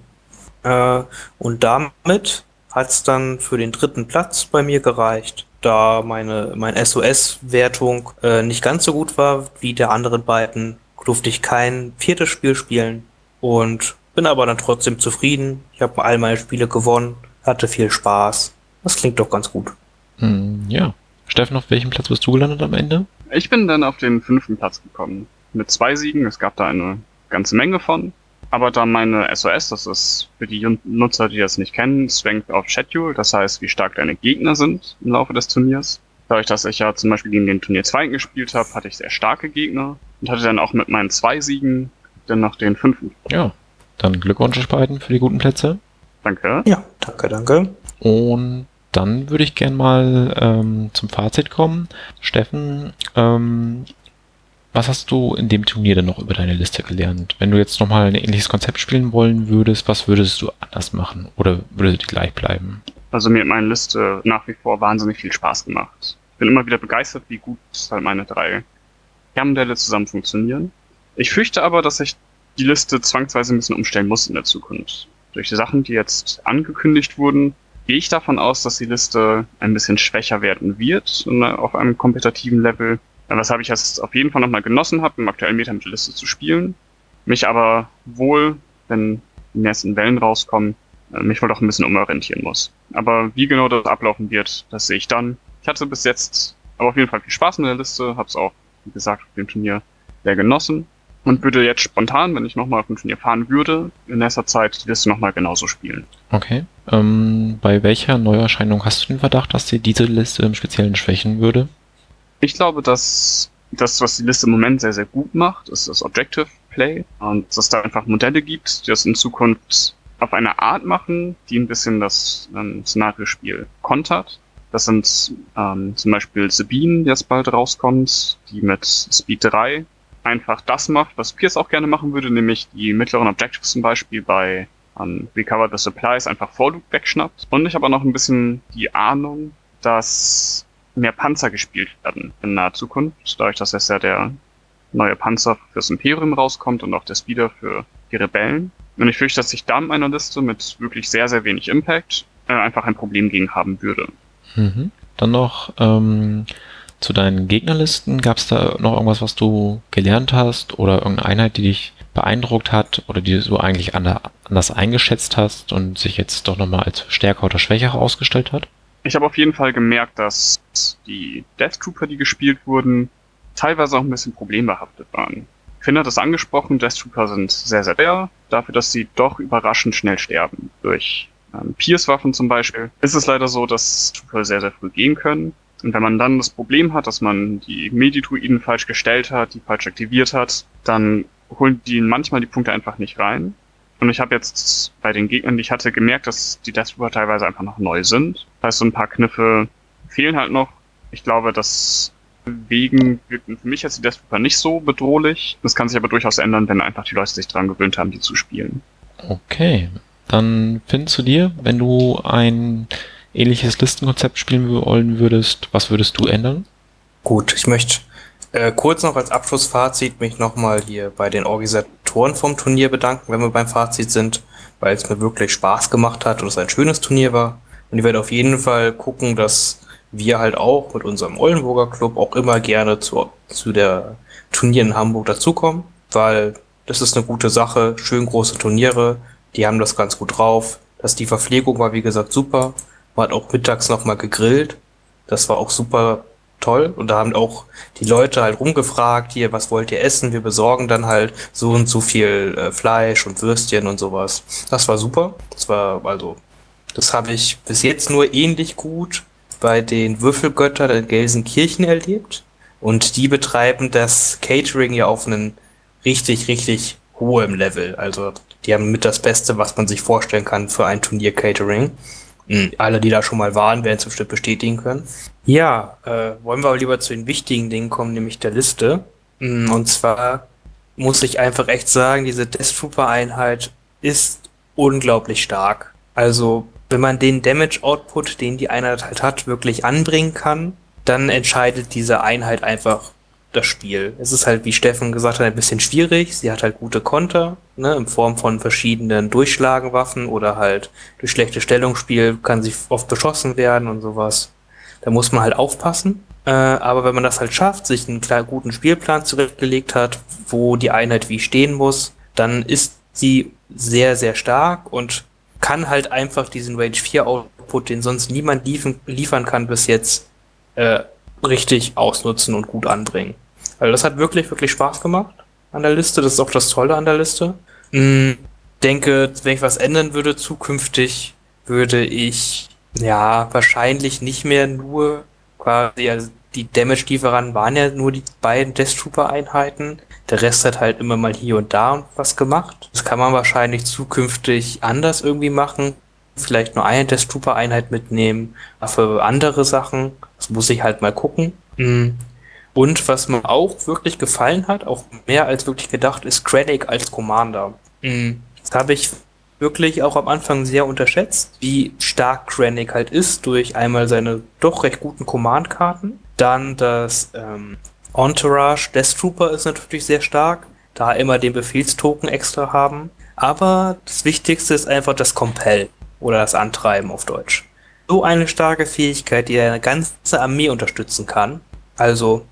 Äh, und damit hat es dann für den dritten Platz bei mir gereicht, da meine mein SOS-Wertung äh, nicht ganz so gut war wie der anderen beiden, durfte ich kein viertes Spiel spielen und bin aber dann trotzdem zufrieden. Ich habe all meine Spiele gewonnen, hatte viel Spaß. Das klingt doch ganz gut. Hm, ja. Steffen, auf welchem Platz bist du gelandet am Ende? Ich bin dann auf den fünften Platz gekommen. Mit zwei Siegen. Es gab da eine ganze Menge von. Aber da meine SOS, das ist für die Nutzer, die das nicht kennen, Strength of Schedule, das heißt, wie stark deine Gegner sind im Laufe des Turniers. Dadurch, dass ich ja zum Beispiel gegen den Turnier 2 gespielt habe, hatte ich sehr starke Gegner und hatte dann auch mit meinen zwei Siegen dann noch den fünften. Ja, dann Glückwunsch euch beiden für die guten Plätze. Danke. Ja, danke, danke. Und dann würde ich gern mal ähm, zum Fazit kommen. Steffen, ähm, was hast du in dem Turnier denn noch über deine Liste gelernt? Wenn du jetzt nochmal ein ähnliches Konzept spielen wollen würdest, was würdest du anders machen? Oder würde die gleich bleiben? Also mir hat meine Liste nach wie vor wahnsinnig viel Spaß gemacht. Ich bin immer wieder begeistert, wie gut halt meine drei Kernmodelle zusammen funktionieren. Ich fürchte aber, dass ich die Liste zwangsweise ein bisschen umstellen muss in der Zukunft. Durch die Sachen, die jetzt angekündigt wurden, gehe ich davon aus, dass die Liste ein bisschen schwächer werden wird auf einem kompetitiven Level. Weshalb ich es auf jeden Fall nochmal genossen habe, im aktuellen Meta mit der Liste zu spielen. Mich aber wohl, wenn die nächsten Wellen rauskommen, äh, mich wohl doch ein bisschen umorientieren muss. Aber wie genau das ablaufen wird, das sehe ich dann. Ich hatte bis jetzt aber auf jeden Fall viel Spaß mit der Liste, habe es auch, wie gesagt, auf dem Turnier sehr genossen und würde jetzt spontan, wenn ich nochmal auf ein Turnier fahren würde, in nächster Zeit die Liste nochmal genauso spielen. Okay. Ähm, bei welcher Neuerscheinung hast du den Verdacht, dass dir diese Liste im Speziellen schwächen würde? Ich glaube, dass das, was die Liste im Moment sehr, sehr gut macht, ist das Objective Play und dass es da einfach Modelle gibt, die das in Zukunft auf eine Art machen, die ein bisschen das ähm, Szenariospiel kontert. Das sind ähm, zum Beispiel Sabine, die jetzt bald rauskommt, die mit Speed 3 einfach das macht, was Pierce auch gerne machen würde, nämlich die mittleren Objectives zum Beispiel bei um, Recover the Supplies einfach vor Loop wegschnappt. Und ich habe auch noch ein bisschen die Ahnung, dass mehr Panzer gespielt werden in naher Zukunft, dadurch, dass jetzt ja der neue Panzer fürs Imperium rauskommt und auch der Speeder für die Rebellen. Und ich fürchte, dass ich da in meiner Liste mit wirklich sehr, sehr wenig Impact äh, einfach ein Problem gegen haben würde. Mhm. Dann noch ähm, zu deinen Gegnerlisten, gab es da noch irgendwas, was du gelernt hast oder irgendeine Einheit, die dich beeindruckt hat oder die du eigentlich anders eingeschätzt hast und sich jetzt doch nochmal als stärker oder schwächer ausgestellt hat? Ich habe auf jeden Fall gemerkt, dass die Death Trooper, die gespielt wurden, teilweise auch ein bisschen problembehaftet waren. Finn hat das angesprochen, Death Trooper sind sehr, sehr schwer, dafür, dass sie doch überraschend schnell sterben. Durch ähm, Pierce-Waffen zum Beispiel ist es leider so, dass Trooper sehr, sehr früh gehen können und wenn man dann das Problem hat, dass man die Medituiden falsch gestellt hat, die falsch aktiviert hat, dann holen die manchmal die Punkte einfach nicht rein. Und ich habe jetzt bei den Gegnern, die ich hatte, gemerkt, dass die Death Trooper teilweise einfach noch neu sind. Das heißt, so ein paar Kniffe fehlen halt noch. Ich glaube, deswegen wirken für mich jetzt die Death Trooper nicht so bedrohlich. Das kann sich aber durchaus ändern, wenn einfach die Leute sich dran gewöhnt haben, die zu spielen. Okay. Dann findest du dir, wenn du ein ähnliches Listenkonzept spielen wollen würdest, was würdest du ändern? Gut, ich möchte äh, kurz noch als Abschlussfazit mich nochmal hier bei den Organisatoren vom Turnier bedanken, wenn wir beim Fazit sind, weil es mir wirklich Spaß gemacht hat und es ein schönes Turnier war. Und ich werde auf jeden Fall gucken, dass wir halt auch mit unserem Oldenburger Club auch immer gerne zu, zu der Turnier in Hamburg dazukommen, weil das ist eine gute Sache, schön große Turniere, die haben das ganz gut drauf. Dass die Verpflegung war, wie gesagt, super. Man hat auch mittags nochmal gegrillt. Das war auch super toll. Und da haben auch die Leute halt rumgefragt, hier, was wollt ihr essen? Wir besorgen dann halt so und so viel äh, Fleisch und Würstchen und sowas. Das war super. Das war also, das habe ich bis jetzt nur ähnlich gut bei den Würfelgöttern in Gelsenkirchen erlebt. Und die betreiben das Catering ja auf einem richtig, richtig hohem Level. Also die haben mit das Beste, was man sich vorstellen kann für ein Turnier-Catering. Mhm. Alle, die da schon mal waren, werden es bestimmt bestätigen können. Ja, äh, wollen wir aber lieber zu den wichtigen Dingen kommen, nämlich der Liste. Mhm, und zwar muss ich einfach echt sagen, diese Death Trooper Einheit ist unglaublich stark. Also, wenn man den Damage Output, den die Einheit halt hat, wirklich anbringen kann, dann entscheidet diese Einheit einfach das Spiel. Es ist halt, wie Steffen gesagt hat, ein bisschen schwierig. Sie hat halt gute Konter, ne, in Form von verschiedenen Durchschlagenwaffen oder halt durch schlechte Stellungsspiel kann sie oft beschossen werden und sowas. Da muss man halt aufpassen. Äh, aber wenn man das halt schafft, sich einen klar guten Spielplan zurechtgelegt hat, wo die Einheit wie stehen muss, dann ist sie sehr, sehr stark und kann halt einfach diesen Range 4 Output, den sonst niemand liefern, liefern kann bis jetzt, äh, richtig ausnutzen und gut anbringen. Also das hat wirklich, wirklich Spaß gemacht an der Liste. Das ist auch das Tolle an der Liste. Mhm. Denke, wenn ich was ändern würde zukünftig, würde ich ja wahrscheinlich nicht mehr nur quasi, also die Damage-Lieferanten waren ja nur die beiden Death Trooper-Einheiten. Der Rest hat halt immer mal hier und da was gemacht. Das kann man wahrscheinlich zukünftig anders irgendwie machen. Vielleicht nur eine Death Trooper-Einheit mitnehmen, für andere Sachen. Das muss ich halt mal gucken. Mhm. Und was mir auch wirklich gefallen hat, auch mehr als wirklich gedacht, ist Krennic als Commander. Mhm. Das habe ich wirklich auch am Anfang sehr unterschätzt, wie stark Krennic halt ist, durch einmal seine doch recht guten Command-Karten. Dann das ähm, Entourage Death Trooper ist natürlich sehr stark, da immer den Befehlstoken extra haben. Aber das Wichtigste ist einfach das Compel oder das Antreiben auf Deutsch. So eine starke Fähigkeit, die eine ganze Armee unterstützen kann. Also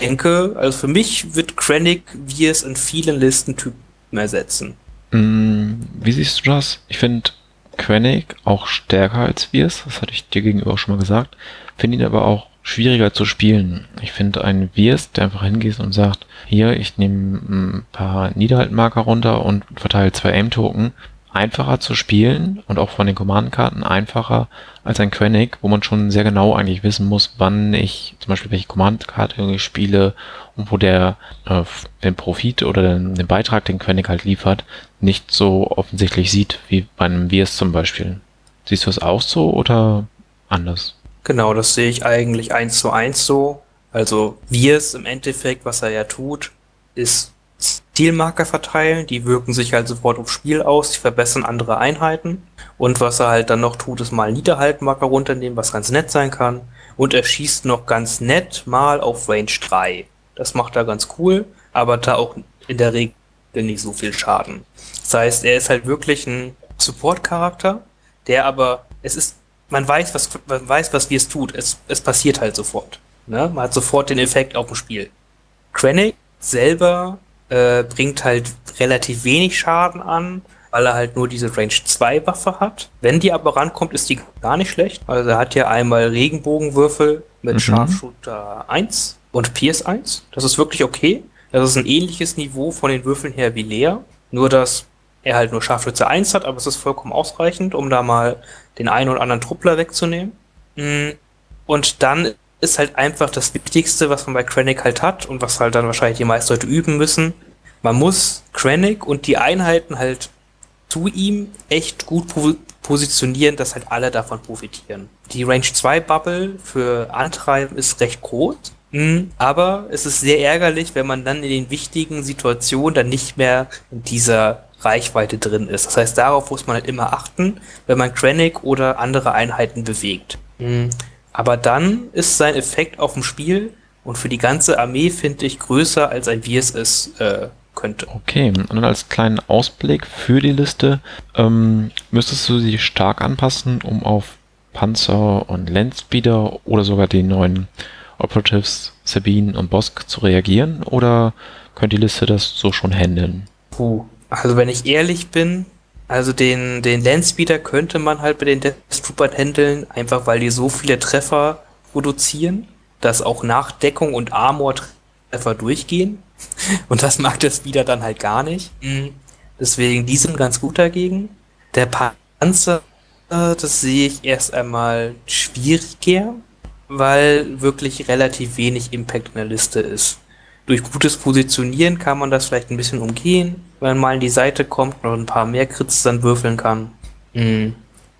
denke, also für mich wird Krennic wie es in vielen Listentypen ersetzen. Mm, wie siehst du das? Ich finde Krennic auch stärker als Wirs, das hatte ich dir gegenüber auch schon mal gesagt. Finde ihn aber auch schwieriger zu spielen. Ich finde einen Wirs, der einfach hingeht und sagt, hier, ich nehme ein paar Niederhaltmarker runter und verteile zwei Aim-Token, einfacher zu spielen und auch von den Command-Karten einfacher als ein Quenic, wo man schon sehr genau eigentlich wissen muss, wann ich zum Beispiel welche Command-Karte ich spiele und wo der äh, den Profit oder den, den Beitrag, den Quenic halt liefert, nicht so offensichtlich sieht wie bei einem Viers zum Beispiel. Siehst du es auch so oder anders? Genau, das sehe ich eigentlich eins zu eins so. Also Viers im Endeffekt, was er ja tut, ist Zielmarker verteilen, die wirken sich halt sofort aufs Spiel aus, die verbessern andere Einheiten. Und was er halt dann noch tut, ist mal Niederhaltmarker runternehmen, was ganz nett sein kann. Und er schießt noch ganz nett mal auf Range 3. Das macht er ganz cool, aber da auch in der Regel nicht so viel Schaden. Das heißt, er ist halt wirklich ein Support-Charakter, der aber, es ist, man weiß, was, man weiß, was wie es tut. Es, es passiert halt sofort. Ne? Man hat sofort den Effekt auf dem Spiel. Krennic selber äh, bringt halt relativ wenig Schaden an, weil er halt nur diese Range 2 Waffe hat. Wenn die aber rankommt, ist die gar nicht schlecht. Also er hat ja einmal Regenbogenwürfel mit mhm. Scharfshooter 1 und Pierce 1. Das ist wirklich okay. Das ist ein ähnliches Niveau von den Würfeln her wie Lea. Nur, dass er halt nur Scharfschütze 1 hat, aber es ist vollkommen ausreichend, um da mal den einen oder anderen Truppler wegzunehmen. Mm. Und dann ist halt einfach das Wichtigste, was man bei Krennic halt hat und was halt dann wahrscheinlich die meisten Leute üben müssen. Man muss Krennic und die Einheiten halt zu ihm echt gut positionieren, dass halt alle davon profitieren. Die Range 2 Bubble für Antreiben ist recht groß, mhm, aber es ist sehr ärgerlich, wenn man dann in den wichtigen Situationen dann nicht mehr in dieser Reichweite drin ist. Das heißt, darauf muss man halt immer achten, wenn man Krennic oder andere Einheiten bewegt. Mhm. Aber dann ist sein Effekt auf dem Spiel und für die ganze Armee, finde ich, größer als ein es äh, könnte. Okay, und dann als kleinen Ausblick für die Liste, ähm, müsstest du sie stark anpassen, um auf Panzer und Landspeeder oder sogar die neuen Operatives Sabine und Bosk zu reagieren oder könnte die Liste das so schon handeln? Puh, also wenn ich ehrlich bin, also den, den Landspeeder könnte man halt bei den Death Troopern handeln, einfach weil die so viele Treffer produzieren, dass auch nach Deckung und Armor Treffer durchgehen. Und das mag der Speeder dann halt gar nicht. Mhm. Deswegen, die sind ganz gut dagegen. Der Panzer, das sehe ich erst einmal schwieriger. weil wirklich relativ wenig Impact in der Liste ist. Durch gutes Positionieren kann man das vielleicht ein bisschen umgehen, wenn man mal in die Seite kommt und ein paar mehr Crits dann würfeln kann. Mhm.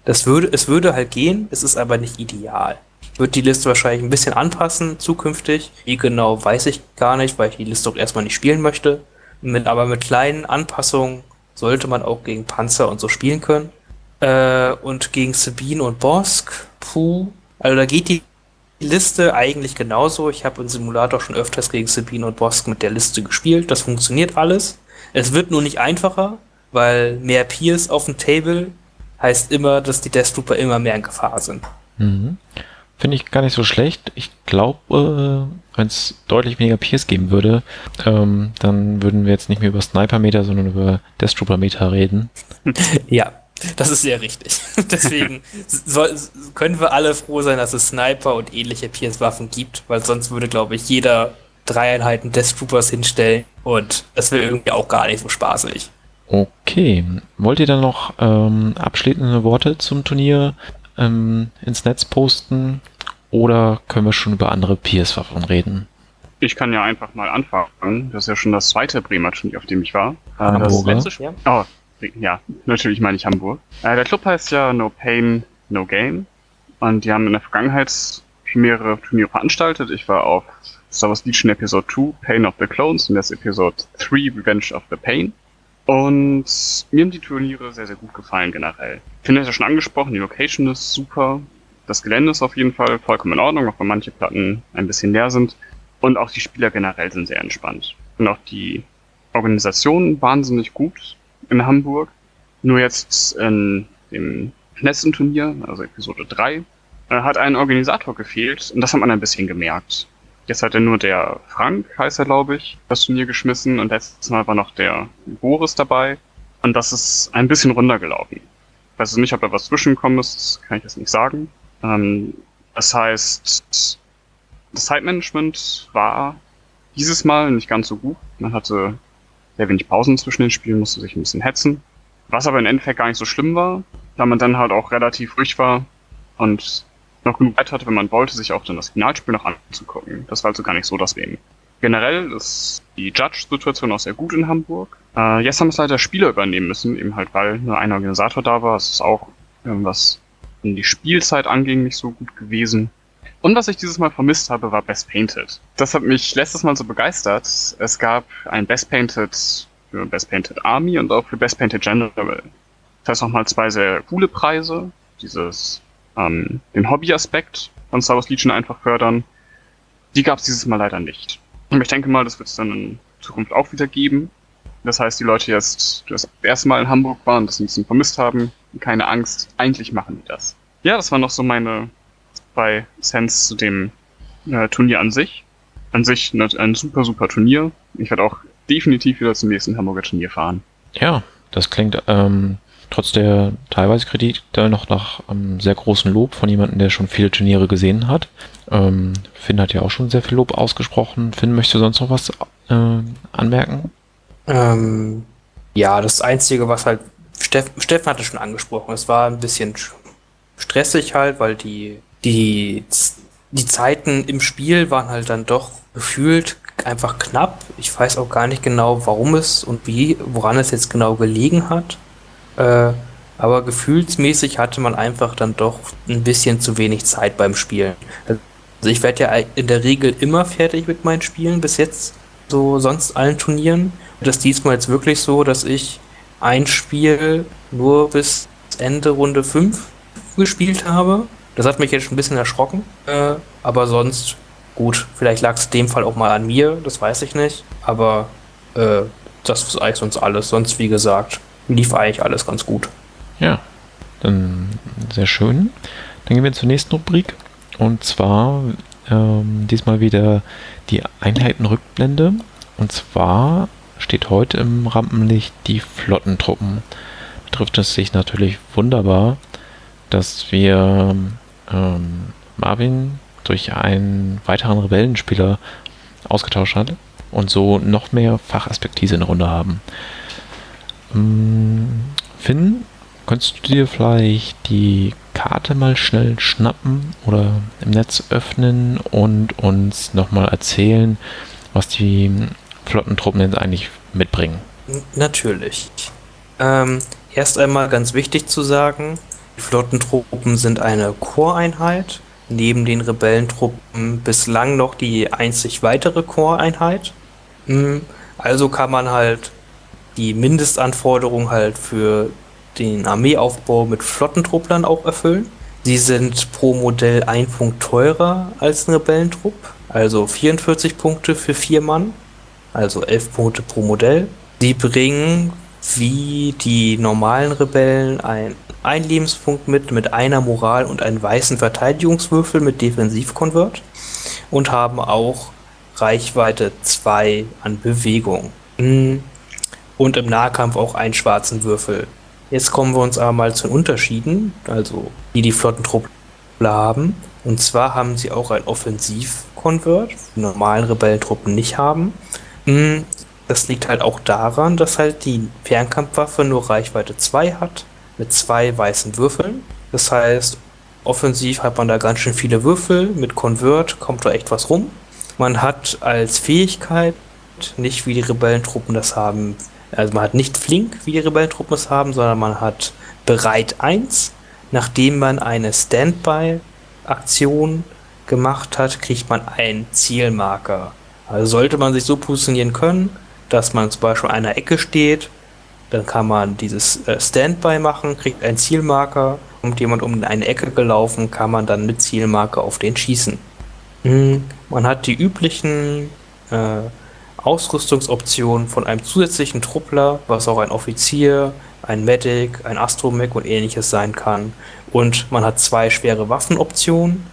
Das würde, es würde halt gehen, es ist aber nicht ideal. Ich würde die Liste wahrscheinlich ein bisschen anpassen zukünftig. Wie genau, weiß ich gar nicht, weil ich die Liste auch erstmal nicht spielen möchte. Mit, aber mit kleinen Anpassungen sollte man auch gegen Panzer und so spielen können. Äh, und gegen Sabine und Bosk, puh. Also da geht die Liste eigentlich genauso. Ich habe im Simulator schon öfters gegen Sabine und Bosk mit der Liste gespielt. Das funktioniert alles. Es wird nur nicht einfacher, weil mehr Peers auf dem Table heißt immer, dass die Death Trooper immer mehr in Gefahr sind. Mhm. Finde ich gar nicht so schlecht. Ich glaube, äh, wenn es deutlich weniger Peers geben würde, ähm, dann würden wir jetzt nicht mehr über Sniper-Meter, sondern über Death Trooper-Meter reden. ja, das ist sehr richtig. Deswegen soll, können wir alle froh sein, dass es Sniper und ähnliche Peers-Waffen gibt, weil sonst würde, glaube ich, jeder drei Einheiten Death Troopers hinstellen und das wäre irgendwie auch gar nicht so spaßig. Okay. Wollt ihr dann noch ähm, abschließende Worte zum Turnier ähm, ins Netz posten? Oder können wir schon über andere PS-Waffen reden? Ich kann ja einfach mal anfangen. Das ist ja schon das zweite Bremer Turnier, auf dem ich war. Äh, Hamburger. Das letzte, oh, ja, natürlich meine ich Hamburg. Äh, der Club heißt ja No Pain, No Game. Und die haben in der Vergangenheit mehrere Turniere veranstaltet. Ich war auf Star Wars Legion Episode 2, Pain of the Clones, und das Episode 3, Revenge of the Pain. Und mir haben die Turniere sehr, sehr gut gefallen generell. Ich finde, das ja schon angesprochen, die Location ist super. Das Gelände ist auf jeden Fall vollkommen in Ordnung, auch wenn manche Platten ein bisschen leer sind. Und auch die Spieler generell sind sehr entspannt. Und auch die Organisation wahnsinnig gut in Hamburg. Nur jetzt in dem letzten Turnier, also Episode 3, äh, hat ein Organisator gefehlt und das hat man ein bisschen gemerkt. Jetzt hat er nur der Frank, heißt er glaube ich, das Turnier geschmissen und letztes Mal war noch der Boris dabei und das ist ein bisschen runtergelaufen. Ich weiß nicht, ob da was zwischengekommen ist, kann ich jetzt nicht sagen. Ähm, das heißt, das Zeitmanagement war dieses Mal nicht ganz so gut. Man hatte sehr wenig Pausen zwischen den Spielen, musste sich ein bisschen hetzen. Was aber im Endeffekt gar nicht so schlimm war, da man dann halt auch relativ ruhig war und noch genug Zeit hatte, wenn man wollte, sich auch dann das Finalspiel noch anzugucken. Das war also gar nicht so das Ding. Generell ist die Judge-Situation auch sehr gut in Hamburg. Äh, jetzt haben es leider Spieler übernehmen müssen, eben halt, weil nur ein Organisator da war. Es ist auch irgendwas in die Spielzeit anging nicht so gut gewesen. Und was ich dieses Mal vermisst habe, war Best Painted. Das hat mich letztes Mal so begeistert. Es gab ein Best Painted für Best Painted Army und auch für Best Painted General. Das heißt nochmal zwei sehr coole Preise. Dieses, ähm, den Hobbyaspekt von Star Wars Legion einfach fördern. Die gab es dieses Mal leider nicht. Und ich denke mal, das wird es dann in Zukunft auch wieder geben. Das heißt, die Leute jetzt, die das erste Mal in Hamburg waren, das ein bisschen vermisst haben, keine Angst, eigentlich machen die das. Ja, das waren noch so meine bei Sense zu dem äh, Turnier an sich. An sich ein super, super Turnier. Ich werde auch definitiv wieder zum nächsten Hamburger Turnier fahren. Ja, das klingt ähm, trotz der teilweise Kritik da noch nach ähm, sehr großem Lob von jemandem, der schon viele Turniere gesehen hat. Ähm, Finn hat ja auch schon sehr viel Lob ausgesprochen. Finn, möchtest du sonst noch was äh, anmerken? Ähm, ja, das Einzige, was halt Steff, Steffen hatte schon angesprochen, es war ein bisschen stressig halt, weil die die, die Zeiten im Spiel waren halt dann doch gefühlt einfach knapp. Ich weiß auch gar nicht genau, warum es und wie, woran es jetzt genau gelegen hat. Äh, aber gefühlsmäßig hatte man einfach dann doch ein bisschen zu wenig Zeit beim Spielen. Also ich werde ja in der Regel immer fertig mit meinen Spielen, bis jetzt so sonst allen Turnieren. Das ist diesmal jetzt wirklich so, dass ich ein Spiel nur bis Ende Runde 5 gespielt habe das hat mich jetzt ein bisschen erschrocken, äh, aber sonst gut. Vielleicht lag es in dem Fall auch mal an mir, das weiß ich nicht. Aber äh, das ist eigentlich sonst alles. Sonst, wie gesagt, lief eigentlich alles ganz gut. Ja, dann sehr schön. Dann gehen wir zur nächsten Rubrik. Und zwar ähm, diesmal wieder die Einheitenrückblende. Und zwar steht heute im Rampenlicht die Flottentruppen. Trifft es sich natürlich wunderbar, dass wir ähm, Marvin durch einen weiteren Rebellenspieler ausgetauscht hat und so noch mehr Fachaspektise in der Runde haben. Ähm, Finn, könntest du dir vielleicht die Karte mal schnell schnappen oder im Netz öffnen und uns nochmal erzählen, was die Flottentruppen jetzt eigentlich mitbringen? Natürlich. Ähm, erst einmal ganz wichtig zu sagen, die Flottentruppen sind eine Choreinheit, neben den Rebellentruppen bislang noch die einzig weitere Choreinheit. Hm, also kann man halt die Mindestanforderung halt für den Armeeaufbau mit Flottentrupplern auch erfüllen. Sie sind pro Modell ein Punkt teurer als ein Rebellentrupp, also 44 Punkte für vier Mann, also 11 Punkte pro Modell. Sie bringen wie die normalen Rebellen ein, ein Lebenspunkt mit, mit einer Moral und einen weißen Verteidigungswürfel mit Defensivkonvert und haben auch Reichweite 2 an Bewegung. Hm. Und im Nahkampf auch einen schwarzen Würfel. Jetzt kommen wir uns aber mal zu den Unterschieden, also die die Flottentruppen haben. Und zwar haben sie auch ein Offensivkonvert, die normalen Rebellentruppen nicht haben. Hm. Das liegt halt auch daran, dass halt die Fernkampfwaffe nur Reichweite 2 hat, mit zwei weißen Würfeln. Das heißt, offensiv hat man da ganz schön viele Würfel, mit Convert kommt da echt was rum. Man hat als Fähigkeit, nicht wie die Rebellentruppen das haben, also man hat nicht flink, wie die Rebellentruppen es haben, sondern man hat bereit 1. Nachdem man eine Standby-Aktion gemacht hat, kriegt man einen Zielmarker. Also sollte man sich so positionieren können, dass man zum Beispiel an einer Ecke steht, dann kann man dieses äh, Standby machen, kriegt einen Zielmarker, kommt jemand um eine Ecke gelaufen, kann man dann mit Zielmarker auf den schießen. Mhm. Man hat die üblichen äh, Ausrüstungsoptionen von einem zusätzlichen Truppler, was auch ein Offizier, ein Medic, ein Astromech und ähnliches sein kann. Und man hat zwei schwere Waffenoptionen,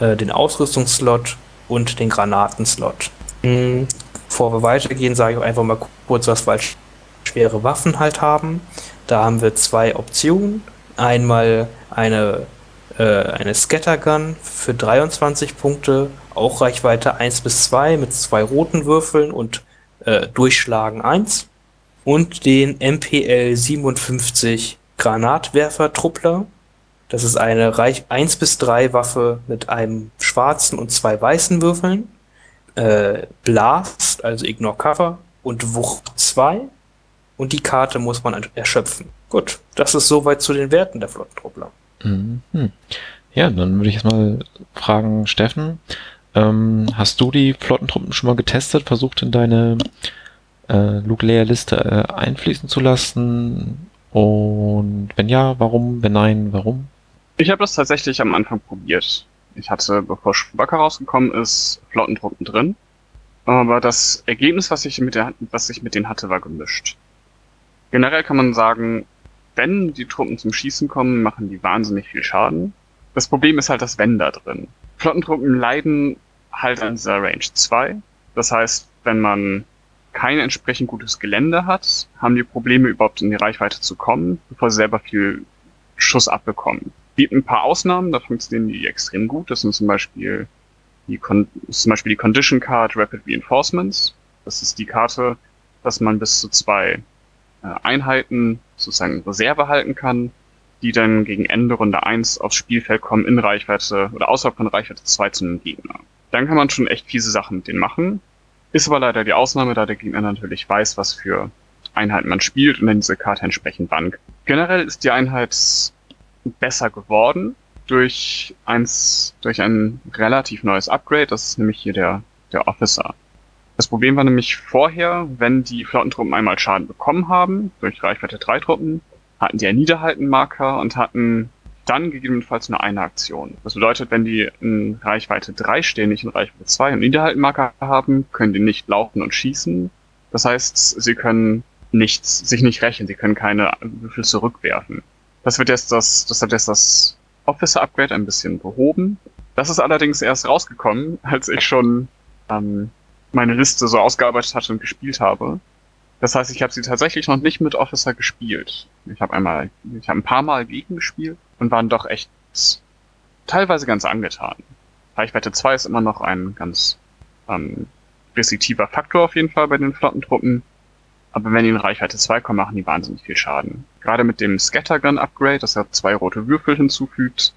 äh, den Ausrüstungsslot und den Granatenslot. Mhm. Bevor wir weitergehen, sage ich einfach mal kurz, was wir als schwere Waffen halt haben. Da haben wir zwei Optionen. Einmal eine, äh, eine Scattergun für 23 Punkte, auch Reichweite 1 bis 2 mit zwei roten Würfeln und äh, Durchschlagen 1. Und den MPL 57 Granatwerfer-Truppler. Das ist eine Reich 1 bis 3 Waffe mit einem schwarzen und zwei weißen Würfeln äh, Blast, also Ignore Cover und Wucht 2. Und die Karte muss man erschöpfen. Gut, das ist soweit zu den Werten der Flottentruppler. Mhm. Ja, dann würde ich jetzt mal fragen, Steffen, ähm, hast du die Flottentruppen schon mal getestet, versucht in deine äh, Luke-Layer-Liste äh, einfließen zu lassen? Und wenn ja, warum? Wenn nein, warum? Ich habe das tatsächlich am Anfang probiert. Ich hatte, bevor Chewbacca rausgekommen ist, Flottentruppen drin. Aber das Ergebnis, was ich mit, der, was ich mit denen hatte, war gemischt. Generell kann man sagen, wenn die Truppen zum Schießen kommen, machen die wahnsinnig viel Schaden. Das Problem ist halt das Wenn da drin. Flottentruppen leiden halt an dieser Range 2. Das heißt, wenn man kein entsprechend gutes Gelände hat, haben die Probleme überhaupt in die Reichweite zu kommen, bevor sie selber viel Schuss abbekommen gibt ein paar Ausnahmen, da funktionieren die extrem gut. Das sind zum Beispiel die, Con zum Beispiel die Condition Card Rapid Reinforcements. Das ist die Karte, dass man bis zu zwei Einheiten sozusagen Reserve halten kann, die dann gegen Ende Runde 1 aufs Spielfeld kommen in Reichweite oder außerhalb von Reichweite 2 zu einem Gegner. Dann kann man schon echt fiese Sachen mit denen machen. Ist aber leider die Ausnahme, da der Gegner natürlich weiß, was für Einheiten man spielt und dann diese Karte entsprechend bank. Generell ist die Einheit besser geworden durch eins, durch ein relativ neues Upgrade. Das ist nämlich hier der, der Officer. Das Problem war nämlich vorher, wenn die Flottentruppen einmal Schaden bekommen haben, durch Reichweite 3 Truppen, hatten die einen Niederhaltenmarker und hatten dann gegebenenfalls nur eine Aktion. Das bedeutet, wenn die in Reichweite 3 stehen, nicht in Reichweite 2 und Niederhaltenmarker haben, können die nicht laufen und schießen. Das heißt, sie können nichts, sich nicht rächen, sie können keine Würfel zurückwerfen. Das wird jetzt das, das hat jetzt das Officer-Upgrade ein bisschen behoben. Das ist allerdings erst rausgekommen, als ich schon ähm, meine Liste so ausgearbeitet hatte und gespielt habe. Das heißt, ich habe sie tatsächlich noch nicht mit Officer gespielt. Ich habe einmal, ich habe ein paar Mal gegen gespielt und waren doch echt teilweise ganz angetan. Reichweite 2 ist immer noch ein ganz ähm, restriktiver Faktor auf jeden Fall bei den Flottentruppen. aber wenn die in Reichweite 2 kommen, machen die wahnsinnig viel Schaden. Gerade mit dem Scattergun Upgrade, das ja zwei rote Würfel hinzufügt,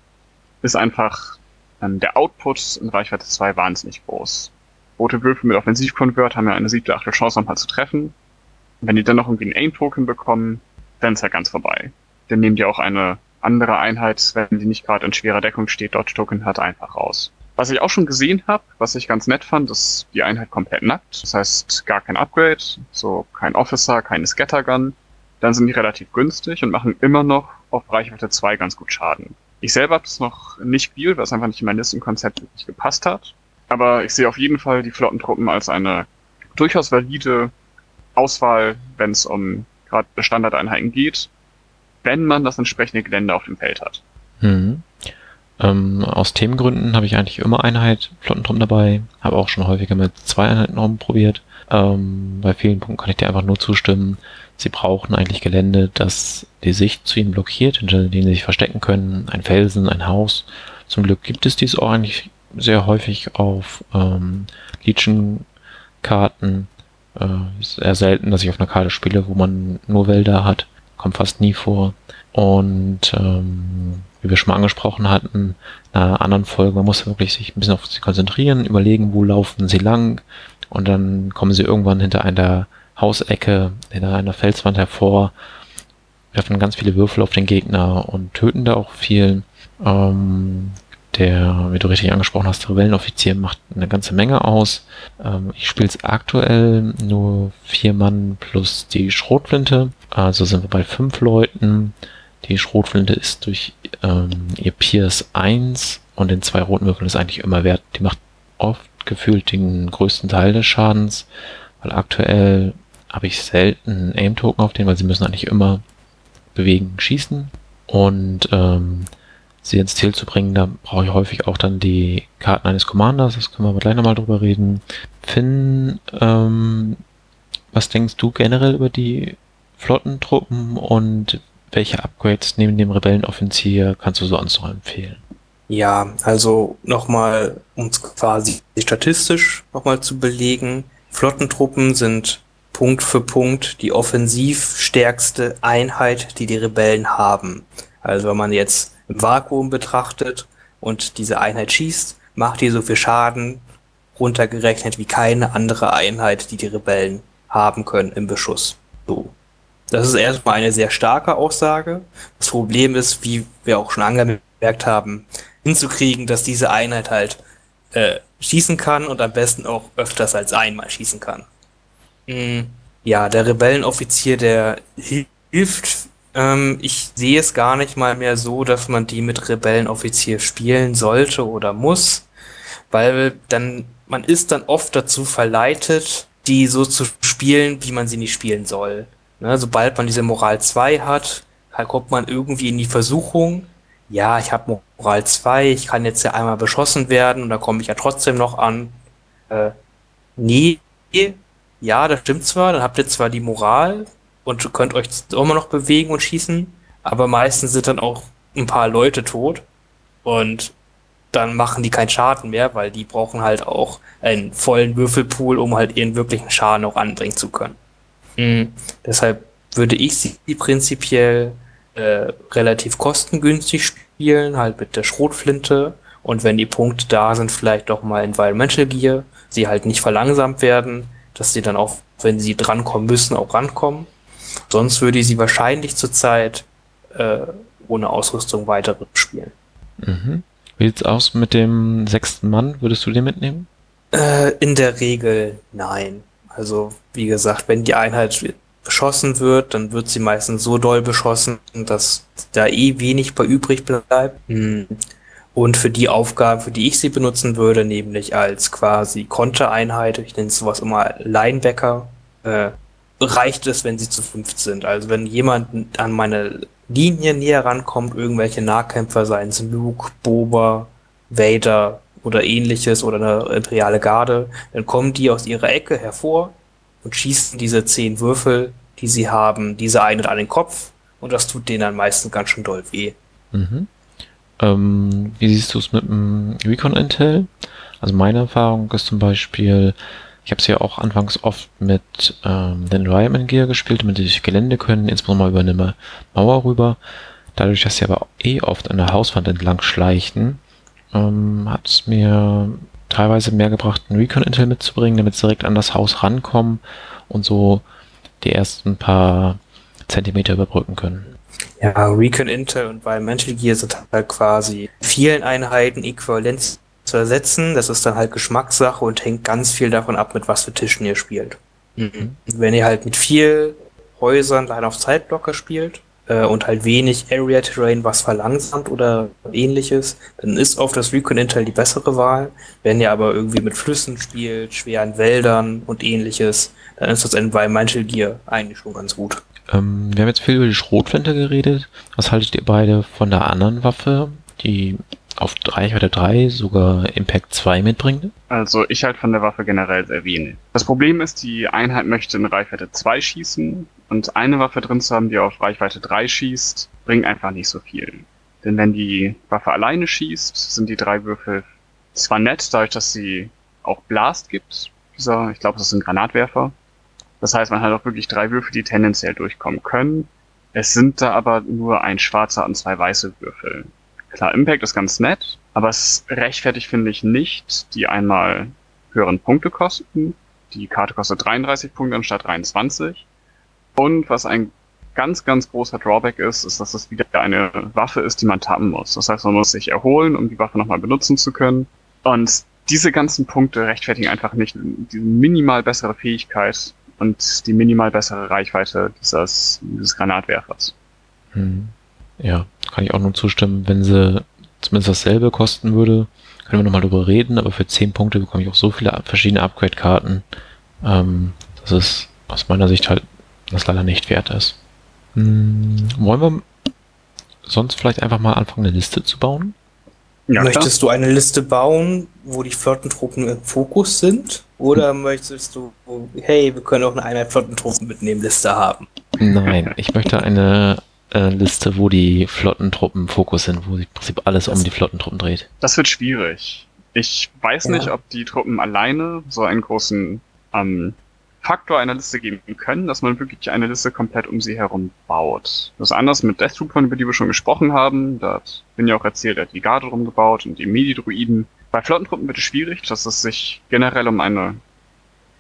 ist einfach ähm, der Output in Reichweite 2 wahnsinnig groß. Rote Würfel mit Offensivkonvert haben ja eine siebte, achte Chance, nochmal zu treffen. Wenn die dann noch irgendwie einen Aim-Token bekommen, dann ist ja ganz vorbei. Dann nehmen die auch eine andere Einheit, wenn die nicht gerade in schwerer Deckung steht, Dodge-Token hat, einfach raus. Was ich auch schon gesehen habe, was ich ganz nett fand, ist die Einheit komplett nackt. Das heißt, gar kein Upgrade, so kein Officer, keine Scattergun. Dann sind die relativ günstig und machen immer noch auf Reichweite 2 ganz gut Schaden. Ich selber habe es noch nicht gespielt, weil es einfach nicht in mein Listenkonzept wirklich gepasst hat. Aber ich sehe auf jeden Fall die Flottentruppen als eine durchaus valide Auswahl, wenn es um gerade Standardeinheiten geht, wenn man das entsprechende Gelände auf dem Feld hat. Mhm. Ähm, aus Themengründen habe ich eigentlich immer Einheit Flottentruppen dabei, habe auch schon häufiger mit zwei Einheiten rumprobiert. Ähm, bei vielen Punkten kann ich dir einfach nur zustimmen. Sie brauchen eigentlich Gelände, das die Sicht zu ihnen blockiert, hinter dem sie sich verstecken können. Ein Felsen, ein Haus. Zum Glück gibt es dies auch eigentlich sehr häufig auf ähm, Legion-Karten. Äh, ist eher selten, dass ich auf einer Karte spiele, wo man nur Wälder hat. Kommt fast nie vor. Und ähm, wie wir schon mal angesprochen hatten, in einer anderen Folge, man muss wirklich sich ein bisschen auf sie konzentrieren, überlegen, wo laufen sie lang und dann kommen sie irgendwann hinter einer Hausecke, hinter einer Felswand hervor, werfen ganz viele Würfel auf den Gegner und töten da auch viel. Ähm, der, wie du richtig angesprochen hast, Rebellenoffizier macht eine ganze Menge aus. Ähm, ich spiele es aktuell nur vier Mann plus die Schrotflinte. Also sind wir bei fünf Leuten. Die Schrotflinte ist durch ähm, ihr Pierce 1 und den zwei roten Würfeln ist eigentlich immer wert. Die macht oft gefühlt den größten Teil des Schadens, weil aktuell habe ich selten Aim-Token auf den, weil sie müssen eigentlich immer bewegen, schießen. Und ähm, sie ins Ziel zu bringen, da brauche ich häufig auch dann die Karten eines Commanders. Das können wir aber gleich nochmal drüber reden. Finn, ähm, was denkst du generell über die Flottentruppen und welche Upgrades neben dem Rebellenoffizier kannst du sonst noch empfehlen? Ja, also nochmal, um es quasi statistisch nochmal zu belegen, Flottentruppen sind Punkt für Punkt die offensiv stärkste Einheit, die die Rebellen haben. Also wenn man jetzt im Vakuum betrachtet und diese Einheit schießt, macht die so viel Schaden runtergerechnet wie keine andere Einheit, die die Rebellen haben können im Beschuss. So. Das ist erstmal eine sehr starke Aussage. Das Problem ist, wie wir auch schon angemerkt haben, hinzukriegen, dass diese Einheit halt äh, schießen kann und am besten auch öfters als einmal schießen kann. Mhm. Ja, der Rebellenoffizier, der hilft. Ähm, ich sehe es gar nicht mal mehr so, dass man die mit Rebellenoffizier spielen sollte oder muss, weil dann man ist dann oft dazu verleitet, die so zu spielen, wie man sie nicht spielen soll. Ne, sobald man diese Moral 2 hat, kommt man irgendwie in die Versuchung, ja, ich habe Moral 2, ich kann jetzt ja einmal beschossen werden und da komme ich ja trotzdem noch an. Äh, nee, ja, das stimmt zwar, dann habt ihr zwar die Moral und könnt euch immer noch bewegen und schießen, aber meistens sind dann auch ein paar Leute tot und dann machen die keinen Schaden mehr, weil die brauchen halt auch einen vollen Würfelpool, um halt ihren wirklichen Schaden auch anbringen zu können. Mhm. Deshalb würde ich sie prinzipiell äh, relativ kostengünstig spielen, halt mit der Schrotflinte und wenn die Punkte da sind, vielleicht doch mal Environmental Gear, sie halt nicht verlangsamt werden, dass sie dann auch, wenn sie drankommen müssen, auch rankommen. Sonst würde ich sie wahrscheinlich zurzeit äh, ohne Ausrüstung weiter spielen. Mhm. Wie sieht's aus mit dem sechsten Mann? Würdest du den mitnehmen? Äh, in der Regel nein. Also, wie gesagt, wenn die Einheit beschossen wird, dann wird sie meistens so doll beschossen, dass da eh wenig bei übrig bleibt. Hm. Und für die Aufgaben, für die ich sie benutzen würde, nämlich als quasi Kontereinheit, ich nenne sowas immer Linebacker, äh, reicht es, wenn sie zu fünft sind. Also wenn jemand an meine Linie näher rankommt, irgendwelche Nahkämpfer, seien es Luke, Boba, Vader, oder ähnliches oder eine imperiale Garde, dann kommen die aus ihrer Ecke hervor und schießen diese zehn Würfel, die sie haben, diese eine an den Kopf und das tut denen dann meistens ganz schön doll weh. Mhm. Ähm, wie siehst du es mit dem Recon Intel? Also meine Erfahrung ist zum Beispiel, Ich habe es ja auch anfangs oft mit ähm, den Environment Gear gespielt, damit sie durch Gelände können, insbesondere über eine Mauer rüber. Dadurch, dass sie aber eh oft an der Hauswand entlang schleichen, ähm, hat es mir teilweise mehr gebracht, einen Recon Intel mitzubringen, damit sie direkt an das Haus rankommen und so die ersten paar Zentimeter überbrücken können. Ja, Recon Intel und Environmental Gear sind halt quasi vielen Einheiten äquivalent zu ersetzen. Das ist dann halt Geschmackssache und hängt ganz viel davon ab, mit was für Tischen ihr spielt. Mhm. Wenn ihr halt mit viel Häusern leider auf Zeitblocker spielt äh, und halt wenig Area Terrain, was verlangsamt oder ähnliches, dann ist oft das Recon Intel die bessere Wahl. Wenn ihr aber irgendwie mit Flüssen spielt, schweren Wäldern und ähnliches, dann ist das Environmental Gear eigentlich schon ganz gut. Ähm, wir haben jetzt viel über die Schrotflinte geredet. Was haltet ihr beide von der anderen Waffe, die auf Reichweite 3 sogar Impact 2 mitbringt? Also ich halte von der Waffe generell sehr wenig. Das Problem ist, die Einheit möchte in Reichweite 2 schießen und eine Waffe drin zu haben, die auf Reichweite 3 schießt, bringt einfach nicht so viel. Denn wenn die Waffe alleine schießt, sind die drei Würfel zwar nett, dadurch, dass sie auch Blast gibt. Dieser, ich glaube, das ist ein Granatwerfer. Das heißt, man hat auch wirklich drei Würfel, die tendenziell durchkommen können. Es sind da aber nur ein schwarzer und zwei weiße Würfel. Klar, Impact ist ganz nett, aber es rechtfertigt, finde ich, nicht, die einmal höheren Punkte kosten. Die Karte kostet 33 Punkte anstatt 23. Und was ein ganz, ganz großer Drawback ist, ist, dass es wieder eine Waffe ist, die man tappen muss. Das heißt, man muss sich erholen, um die Waffe nochmal benutzen zu können. Und diese ganzen Punkte rechtfertigen einfach nicht diese minimal bessere Fähigkeit und die minimal bessere Reichweite dieses, dieses Granatwerfers. Hm. Ja, kann ich auch nur zustimmen. Wenn sie zumindest dasselbe kosten würde, können wir nochmal drüber reden, aber für 10 Punkte bekomme ich auch so viele verschiedene Upgrade-Karten, ähm, dass es aus meiner Sicht halt das leider nicht wert ist. Hm, wollen wir sonst vielleicht einfach mal anfangen, eine Liste zu bauen? Ja, möchtest klar. du eine Liste bauen, wo die Flottentruppen im Fokus sind? Oder hm. möchtest du, hey, wir können auch eine Einheit Flottentruppen mitnehmen, Liste haben? Nein, ich möchte eine äh, Liste, wo die Flottentruppen im Fokus sind, wo sich im Prinzip alles das, um die Flottentruppen dreht. Das wird schwierig. Ich weiß ja. nicht, ob die Truppen alleine so einen großen ähm, Faktor einer Liste geben können, dass man wirklich eine Liste komplett um sie herum baut. Das ist anders mit Death Troopern, über die wir schon gesprochen haben. Da hat bin ja auch erzählt, er hat die Garde rumgebaut und die Midi-Druiden. Bei Flottentruppen wird es schwierig, dass es sich generell um eine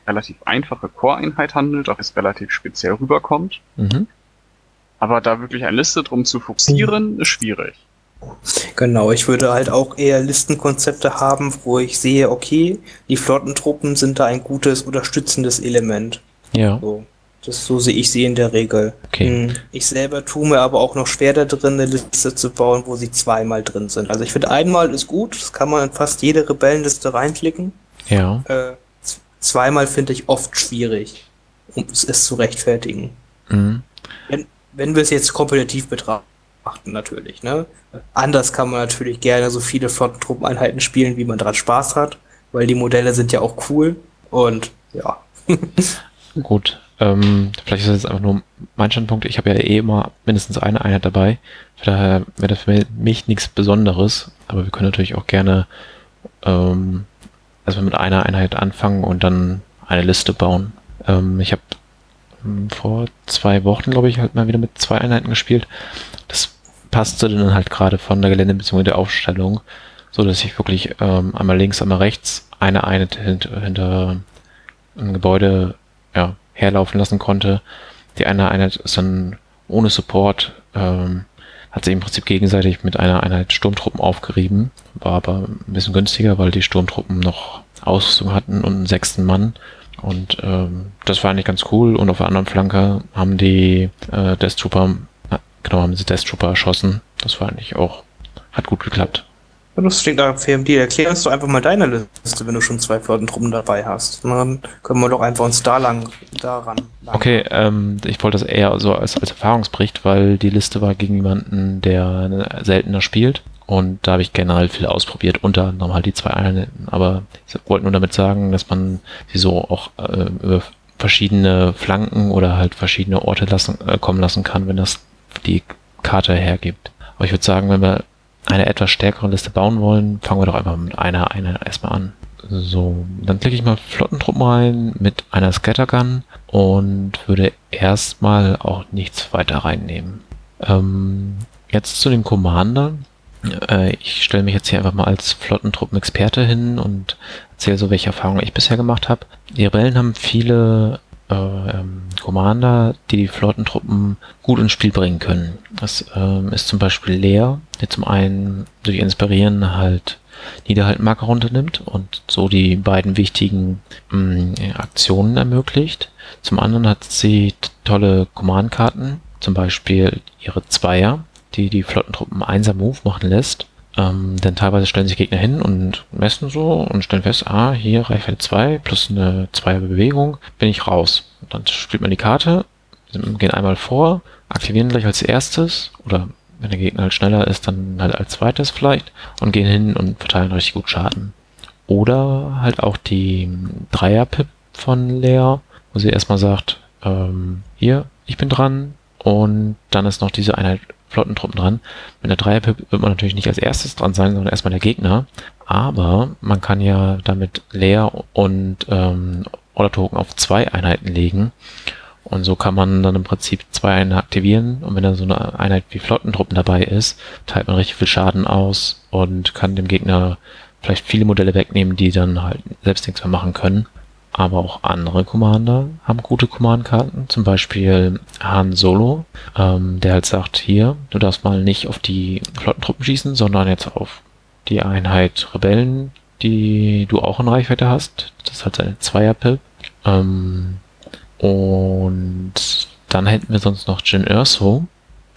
relativ einfache Core-Einheit handelt, auch es relativ speziell rüberkommt. Mhm. Aber da wirklich eine Liste drum zu fokussieren, mhm. ist schwierig. Genau, ich würde halt auch eher Listenkonzepte haben, wo ich sehe, okay, die Flottentruppen sind da ein gutes unterstützendes Element. Ja. So, das, so sehe ich sie in der Regel. Okay. Hm, ich selber tue mir aber auch noch schwer da drin, eine Liste zu bauen, wo sie zweimal drin sind. Also ich finde, einmal ist gut, das kann man in fast jede Rebellenliste reinklicken. Ja. Äh, zweimal finde ich oft schwierig, um es zu rechtfertigen. Mhm. Wenn, wenn wir es jetzt kompetitiv betrachten natürlich. Ne? Anders kann man natürlich gerne so viele Flottentruppeneinheiten spielen, wie man dran Spaß hat, weil die Modelle sind ja auch cool und ja. Gut, ähm, vielleicht ist das jetzt einfach nur mein Standpunkt. Ich habe ja eh immer mindestens eine Einheit dabei. Von daher wäre das für mich nichts Besonderes, aber wir können natürlich auch gerne ähm, erstmal mit einer Einheit anfangen und dann eine Liste bauen. Ähm, ich habe vor zwei Wochen, glaube ich, halt mal wieder mit zwei Einheiten gespielt. Das passte dann halt gerade von der Gelände bzw. der Aufstellung, so dass ich wirklich ähm, einmal links, einmal rechts eine Einheit hinter, hinter ein Gebäude ja, herlaufen lassen konnte. Die eine Einheit ist dann ohne Support, ähm, hat sich im Prinzip gegenseitig mit einer Einheit Sturmtruppen aufgerieben, war aber ein bisschen günstiger, weil die Sturmtruppen noch Ausrüstung hatten und einen sechsten Mann. Und ähm, das war eigentlich ganz cool. Und auf der anderen Flanke haben die äh, Death Trooper Genau, haben sie Death Trooper erschossen. Das war eigentlich auch, hat gut geklappt. Das klingt nach FMD. Erklär uns doch einfach mal deine Liste, wenn du schon zwei Flottentruppen dabei hast. Dann können wir doch einfach uns da lang, daran. Lang okay, ähm, ich wollte das eher so als, als Erfahrungsbericht, weil die Liste war gegen jemanden, der seltener spielt. Und da habe ich generell viel ausprobiert, unter anderem halt die zwei Einheiten. Aber ich wollte nur damit sagen, dass man sie so auch äh, über verschiedene Flanken oder halt verschiedene Orte lassen, äh, kommen lassen kann, wenn das die Karte hergibt. Aber ich würde sagen, wenn wir eine etwas stärkere Liste bauen wollen, fangen wir doch einfach mit einer, einer erstmal an. So, dann klicke ich mal Flottentruppen rein mit einer Scattergun und würde erstmal auch nichts weiter reinnehmen. Ähm, jetzt zu den Commandern. Äh, ich stelle mich jetzt hier einfach mal als Flottentruppenexperte hin und erzähle so, welche Erfahrungen ich bisher gemacht habe. Die Rebellen haben viele äh, ähm, Commander, die die Flottentruppen gut ins Spiel bringen können. Das ähm, ist zum Beispiel Leer, der zum einen durch Inspirieren halt Niederhaltmarker runternimmt und so die beiden wichtigen mh, Aktionen ermöglicht. Zum anderen hat sie tolle Command-Karten, zum Beispiel ihre Zweier, die die Flottentruppen einsam Move machen lässt. Ähm, denn teilweise stellen sich Gegner hin und messen so und stellen fest, ah, hier Reichweite 2 plus eine Zweier Bewegung, bin ich raus. Dann spielt man die Karte, gehen einmal vor, aktivieren gleich als erstes oder wenn der Gegner halt schneller ist, dann halt als zweites vielleicht und gehen hin und verteilen richtig gut Schaden. Oder halt auch die Dreier-Pip von Lea, wo sie erstmal sagt, ähm, hier, ich bin dran und dann ist noch diese Einheit Flottentruppen dran. Mit der Dreier-Pip wird man natürlich nicht als erstes dran sein, sondern erstmal der Gegner. Aber man kann ja damit Lea und ähm, Order Token auf zwei Einheiten legen und so kann man dann im Prinzip zwei Einheiten aktivieren und wenn dann so eine Einheit wie Flottentruppen dabei ist, teilt man richtig viel Schaden aus und kann dem Gegner vielleicht viele Modelle wegnehmen, die dann halt selbst nichts mehr machen können. Aber auch andere Commander haben gute Command-Karten, zum Beispiel Han Solo, ähm, der halt sagt, hier, du darfst mal nicht auf die Flottentruppen schießen, sondern jetzt auf die Einheit Rebellen, die du auch in Reichweite hast. Das ist halt seine Zweier-Pip. Ähm, und dann hätten wir sonst noch Jin Erso,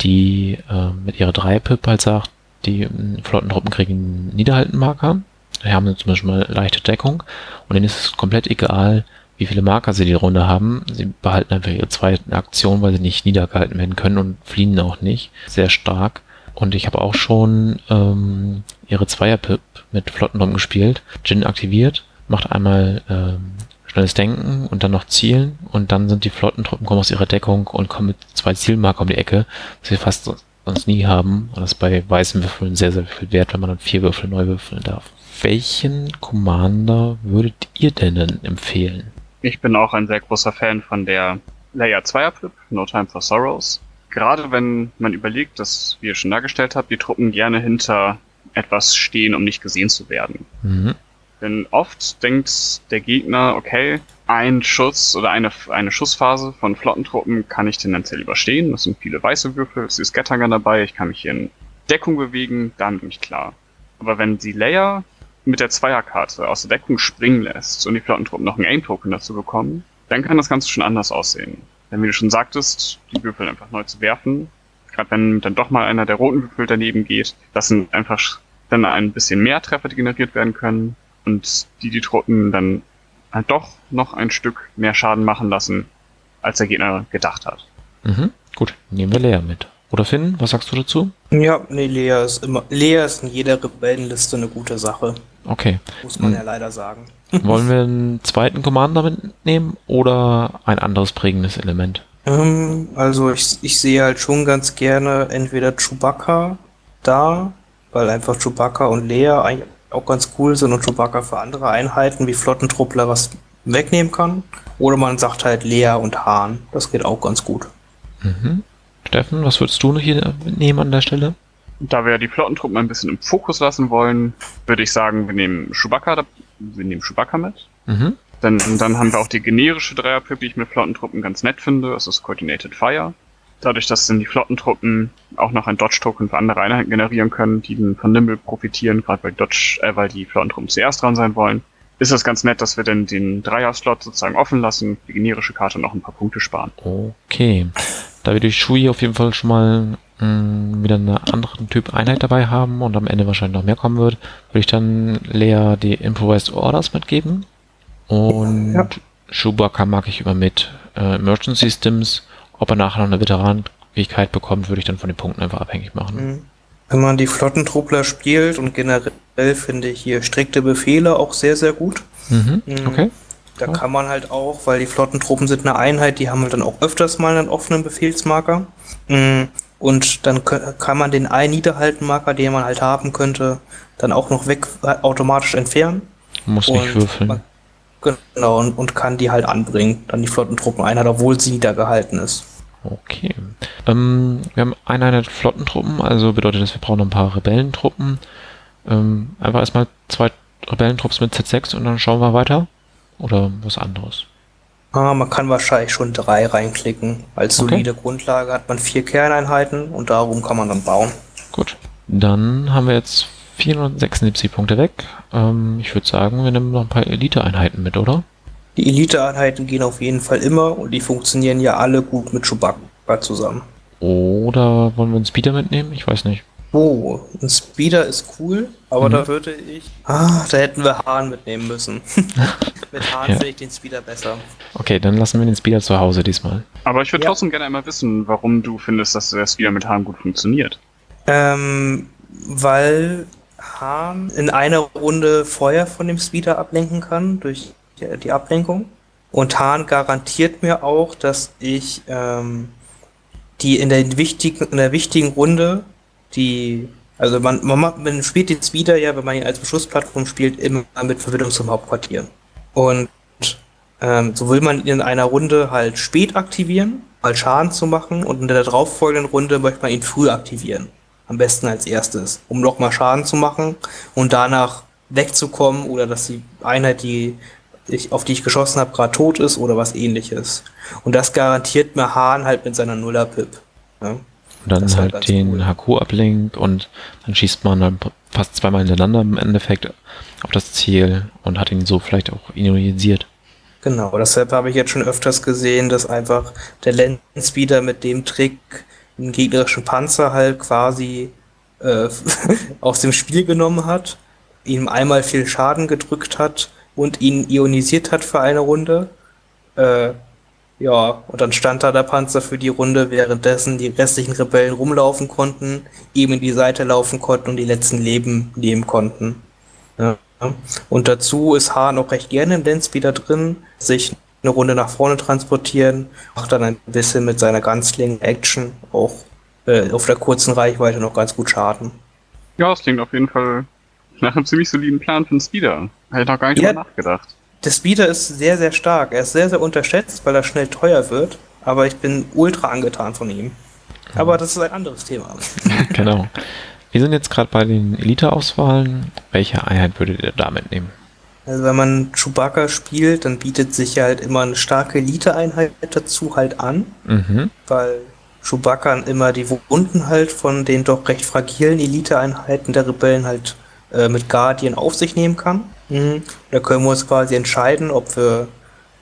die äh, mit ihrer 3-Pip halt sagt, die äh, Flottentruppen kriegen Niederhaltenmarker. Die haben zum Beispiel mal leichte Deckung und denen ist es komplett egal, wie viele Marker sie die Runde haben. Sie behalten einfach ihre zweite Aktion, weil sie nicht niedergehalten werden können und fliehen auch nicht. Sehr stark. Und ich habe auch schon ähm, ihre Zweier-Pip mit Flottentruppen gespielt. Jin aktiviert, macht einmal ähm, schnelles Denken und dann noch Zielen und dann sind die Flottentruppen kommen aus ihrer Deckung und kommen mit zwei Zielmarker um die Ecke, was wir fast sonst nie haben. Und das ist bei weißen Würfeln sehr, sehr viel wert, wenn man dann vier Würfel neu würfeln darf. Welchen Commander würdet ihr denn empfehlen? Ich bin auch ein sehr großer Fan von der Layer 2er Pip, No Time for Sorrows. Gerade wenn man überlegt, dass, wie ihr schon dargestellt habt, die Truppen gerne hinter etwas stehen, um nicht gesehen zu werden. Mhm. Denn oft denkt der Gegner, okay, ein Schuss oder eine, eine Schussphase von Flottentruppen kann ich tendenziell überstehen. Das sind viele weiße Würfel, es ist Scattergun dabei, ich kann mich hier in Deckung bewegen, dann bin ich klar. Aber wenn die Layer mit der Zweierkarte aus der Deckung springen lässt und die Flottentruppen noch einen Aim-Token dazu bekommen, dann kann das Ganze schon anders aussehen. Denn wie du schon sagtest, die Würfel einfach neu zu werfen, gerade wenn dann doch mal einer der roten Würfel daneben geht, das sind einfach dann ein bisschen mehr Treffer, die generiert werden können und die die Truppen dann halt doch noch ein Stück mehr Schaden machen lassen, als der Gegner gedacht hat. Mhm. Gut, nehmen wir Lea mit. Oder Finn, was sagst du dazu? Ja, nee, Lea ist immer, Lea ist in jeder Rebellenliste eine gute Sache. Okay. Muss man hm. ja leider sagen. Wollen wir einen zweiten Commander mitnehmen oder ein anderes prägendes Element? Ähm, also ich, ich sehe halt schon ganz gerne entweder Chewbacca da, weil einfach Chewbacca und Lea auch ganz cool sind und Chewbacca für andere Einheiten wie Flottentruppler was wegnehmen kann. Oder man sagt halt Lea und Hahn. Das geht auch ganz gut. Mhm. Steffen, was würdest du hier nehmen an der Stelle? Da wir die Flottentruppen ein bisschen im Fokus lassen wollen, würde ich sagen, wir nehmen Chewbacca, wir nehmen Chewbacca mit. Mhm. Dann, dann haben wir auch die generische Dreierpip, die ich mit Flottentruppen ganz nett finde. Das ist Coordinated Fire. Dadurch, dass dann die Flottentruppen auch noch ein Dodge-Token für andere Einheiten generieren können, die dann von Nimble profitieren, gerade weil Dodge, äh, weil die Flottentruppen zuerst dran sein wollen, ist das ganz nett, dass wir dann den Dreier-Slot sozusagen offen lassen, die generische Karte noch ein paar Punkte sparen. Okay. Da wir durch Shui auf jeden Fall schon mal mh, wieder einen anderen Typ Einheit dabei haben und am Ende wahrscheinlich noch mehr kommen wird, würde ich dann Lea die Improvised Orders mitgeben. Und ja. Chewbacca mag ich immer mit äh, Emergency Systems ob er nachher noch eine Veteranenfähigkeit bekommt, würde ich dann von den Punkten einfach abhängig machen. Mhm. Wenn man die Flottentruppler spielt und generell finde ich hier strikte Befehle auch sehr, sehr gut. Mhm. mhm. Okay. Da ja. kann man halt auch, weil die Flottentruppen sind eine Einheit, die haben halt dann auch öfters mal einen offenen Befehlsmarker. Und dann kann man den einen Niederhaltenmarker, den man halt haben könnte, dann auch noch weg äh, automatisch entfernen. Muss nicht würfeln. Man, genau, und, und kann die halt anbringen, dann die Flottentruppeneinheit, obwohl sie niedergehalten ist. Okay. Ähm, wir haben eine Einheit Flottentruppen, also bedeutet das, wir brauchen noch ein paar Rebellentruppen. Ähm, einfach erstmal zwei Rebellentrupps mit Z6 und dann schauen wir weiter. Oder was anderes. Ah, man kann wahrscheinlich schon drei reinklicken. Als Okay. solide Grundlage hat man vier Kerneinheiten und darum kann man dann bauen. Gut. Dann haben wir jetzt 476 Punkte weg. Ähm, ich würde sagen, wir nehmen noch ein paar Elite-Einheiten mit, oder? Die Elite-Einheiten gehen auf jeden Fall immer und die funktionieren ja alle gut mit Chewbacca zusammen. Oder wollen wir einen Speeder mitnehmen? Ich weiß nicht. Oh, ein Speeder ist cool, aber Mhm. da würde ich. Ah, da hätten wir Hahn mitnehmen müssen. mit Hahn Ja. finde ich den Speeder besser. Okay, dann lassen wir den Speeder zu Hause diesmal. Aber ich würde Ja. trotzdem gerne einmal wissen, warum du findest, dass der Speeder mit Hahn gut funktioniert. Ähm, weil Hahn in einer Runde Feuer von dem Speeder ablenken kann durch die, die Ablenkung. Und Hahn garantiert mir auch, dass ich ähm, die in der wichtigen, in der wichtigen Runde, die, also man, man, man spielt den Speeder ja, wenn man ihn als Beschussplattform spielt, immer mit Verbindung zum Hauptquartier. Und ähm, so will man ihn in einer Runde halt spät aktivieren, mal Schaden zu machen und in der darauffolgenden Runde möchte man ihn früh aktivieren. Am besten als erstes, um nochmal Schaden zu machen und danach wegzukommen oder dass die Einheit, die ich, auf die ich geschossen habe, gerade tot ist oder was ähnliches. Und das garantiert mir Hahn halt mit seiner Nuller-Pip. Ja? Und dann halt ganz den cool. HQ ablenkt und dann schießt man dann fast zweimal hintereinander im Endeffekt auf das Ziel und hat ihn so vielleicht auch ionisiert. Genau, deshalb habe ich jetzt schon öfters gesehen, dass einfach der Lenspeeder mit dem Trick einen gegnerischen Panzer halt quasi äh, aus dem Spiel genommen hat, ihm einmal viel Schaden gedrückt hat und ihn ionisiert hat für eine Runde. Äh, ja, und dann stand da der Panzer für die Runde, währenddessen die restlichen Rebellen rumlaufen konnten, ihm in die Seite laufen konnten und die letzten Leben nehmen konnten. Ja. Und dazu ist Hahn auch recht gerne im Landspeeder drin, sich eine Runde nach vorne transportieren, macht dann ein bisschen mit seiner Ganzling-Action auch äh, auf der kurzen Reichweite noch ganz gut Schaden. Ja, das klingt auf jeden Fall nach einem ziemlich soliden Plan für einen Speeder. Hätte ich noch gar nicht Ja. drüber nachgedacht. Der Speeder ist sehr, sehr stark. Er ist sehr, sehr unterschätzt, weil er schnell teuer wird, aber ich bin ultra angetan von ihm. Aber das ist ein anderes Thema. genau. Wir sind jetzt gerade bei den Elite-Auswahlen. Welche Einheit würdet ihr da mitnehmen? Also wenn man Chewbacca spielt, dann bietet sich ja halt immer eine starke Elite-Einheit dazu halt an. Mhm. weil Chewbacca immer die Wunden halt von den doch recht fragilen Elite-Einheiten der Rebellen halt äh, mit Guardian auf sich nehmen kann. Mhm. Da können wir uns quasi entscheiden, ob wir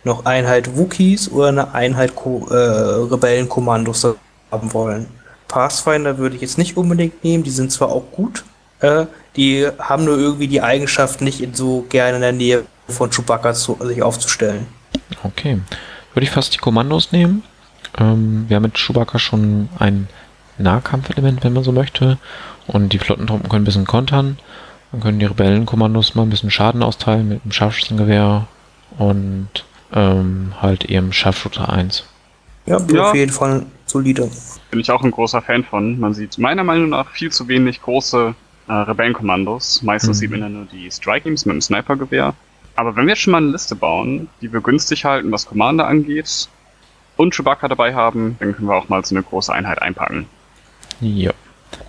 noch Einheit Wookiees oder eine Einheit Ko äh, Rebellenkommandos haben wollen. Pathfinder würde ich jetzt nicht unbedingt nehmen, die sind zwar auch gut, äh, die haben nur irgendwie die Eigenschaft, nicht so gerne in der Nähe von Chewbacca zu, sich aufzustellen. Okay. Würde ich fast die Kommandos nehmen. Ähm, wir haben mit Chewbacca schon ein Nahkampfelement, wenn man so möchte. Und die Flottentruppen können ein bisschen kontern. Dann können die Rebellenkommandos mal ein bisschen Schaden austeilen mit dem Scharfschützengewehr und ähm, halt ihrem Scharfschütze 1. Ja, Ja. auf jeden Fall solide. Bin ich auch ein großer Fan von. Man sieht meiner Meinung nach viel zu wenig große äh, Rebellenkommandos. Meistens Mhm. sieht man ja nur die Strike Teams mit dem Snipergewehr. Aber wenn wir jetzt schon mal eine Liste bauen, die wir günstig halten, was Commander angeht, und Chewbacca dabei haben, dann können wir auch mal so eine große Einheit einpacken. Ja.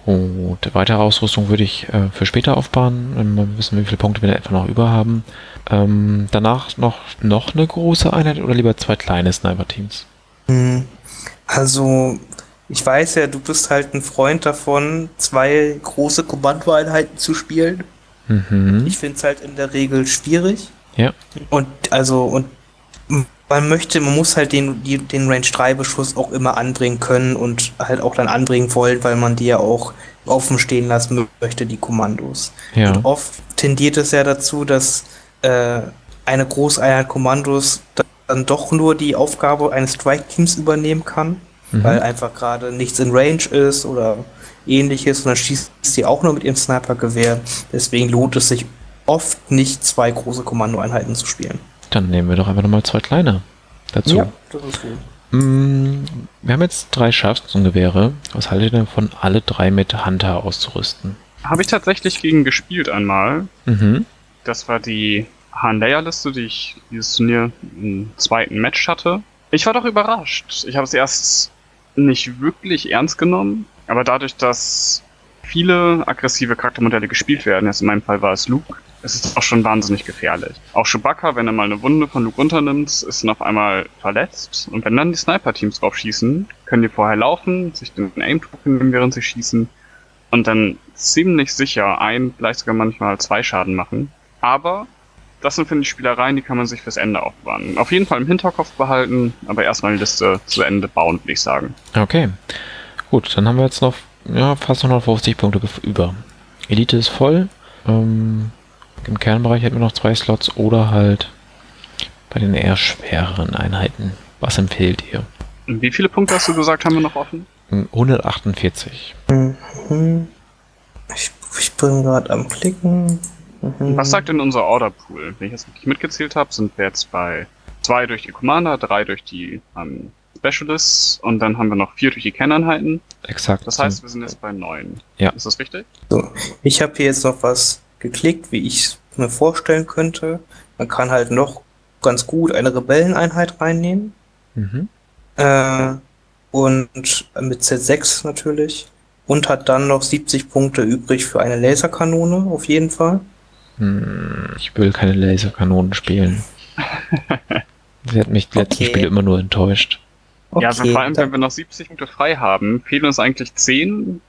Und weitere Ausrüstung würde ich äh, für später aufbauen, wenn wir wissen, wie viele Punkte wir da etwa noch über haben. Ähm, danach noch, noch eine große Einheit oder lieber zwei kleine Sniper-Teams? Hm, Also, ich weiß ja, du bist halt ein Freund davon, zwei große Kommandoeinheiten zu spielen. Mhm. Ich finde es halt in der Regel schwierig. Ja. Und also, und man möchte, man muss halt den, die, den Range 3 Beschuss auch immer anbringen können und halt auch dann anbringen wollen, weil man die ja auch offen stehen lassen möchte, die Kommandos. Ja. Und oft tendiert es ja dazu, dass äh, eine Großeinheit Kommandos dann doch nur die Aufgabe eines Strike-Teams übernehmen kann, Mhm. weil einfach gerade nichts in Range ist oder ähnliches und dann schießt sie auch nur mit ihrem Snipergewehr. Deswegen lohnt es sich oft nicht, zwei große Kommandoeinheiten zu spielen. Dann nehmen wir doch einfach nochmal zwei kleine dazu. das ist gut. Mm, Wir haben jetzt drei Scharfschützengewehre. Was haltet ihr davon, alle drei mit Hunter auszurüsten? Habe ich tatsächlich gegen gespielt einmal. Mhm. Das war die Han-Layer-Liste, die ich dieses Turnier im zweiten Match hatte. Ich war doch überrascht. Ich habe es erst nicht wirklich ernst genommen, aber dadurch, dass viele aggressive Charaktermodelle gespielt werden, jetzt in meinem Fall war es Luke, es ist auch schon wahnsinnig gefährlich. Auch Chewbacca, wenn er mal eine Wunde von Luke runternimmt, ist auf einmal verletzt. Und wenn dann die Sniper-Teams drauf schießen, können die vorher laufen, sich den Aim-Token nehmen, während sie schießen und dann ziemlich sicher ein, vielleicht sogar manchmal zwei Schaden machen. Aber das sind, finde ich, Spielereien, die kann man sich fürs Ende aufbewahren. Auf jeden Fall im Hinterkopf behalten, aber erstmal die Liste zu Ende bauen, würde ich sagen. Okay. Gut, dann haben wir jetzt noch ja, fast 150 Punkte über. Elite ist voll. Ähm, Im Kernbereich hätten wir noch zwei Slots oder halt bei den eher schwereren Einheiten. Was empfehlt ihr? Wie viele Punkte hast du gesagt, haben wir noch offen? 148. Mhm. Ich, ich bin gerade am Klicken. Mhm. Was sagt denn unser Order Pool? Wenn ich jetzt richtig mitgezählt habe, sind wir jetzt bei zwei durch die Commander, drei durch die ähm, Specialists und dann haben wir noch vier durch die Kerneinheiten. Exakt. Das heißt, wir sind jetzt bei neun. Ja. Ist das richtig? So, ich habe hier jetzt noch was geklickt, wie ich es mir vorstellen könnte. Man kann halt noch ganz gut eine Rebelleneinheit reinnehmen. Mhm. Äh, und mit Z6 natürlich. Und hat dann noch 70 Punkte übrig für eine Laserkanone, auf jeden Fall. Hm, Ich will keine Laserkanonen spielen. Sie hat mich die letzten Okay. Spiele immer nur enttäuscht. ja, also vor allem, wenn wir noch 70 Punkte frei haben, fehlen uns eigentlich 10,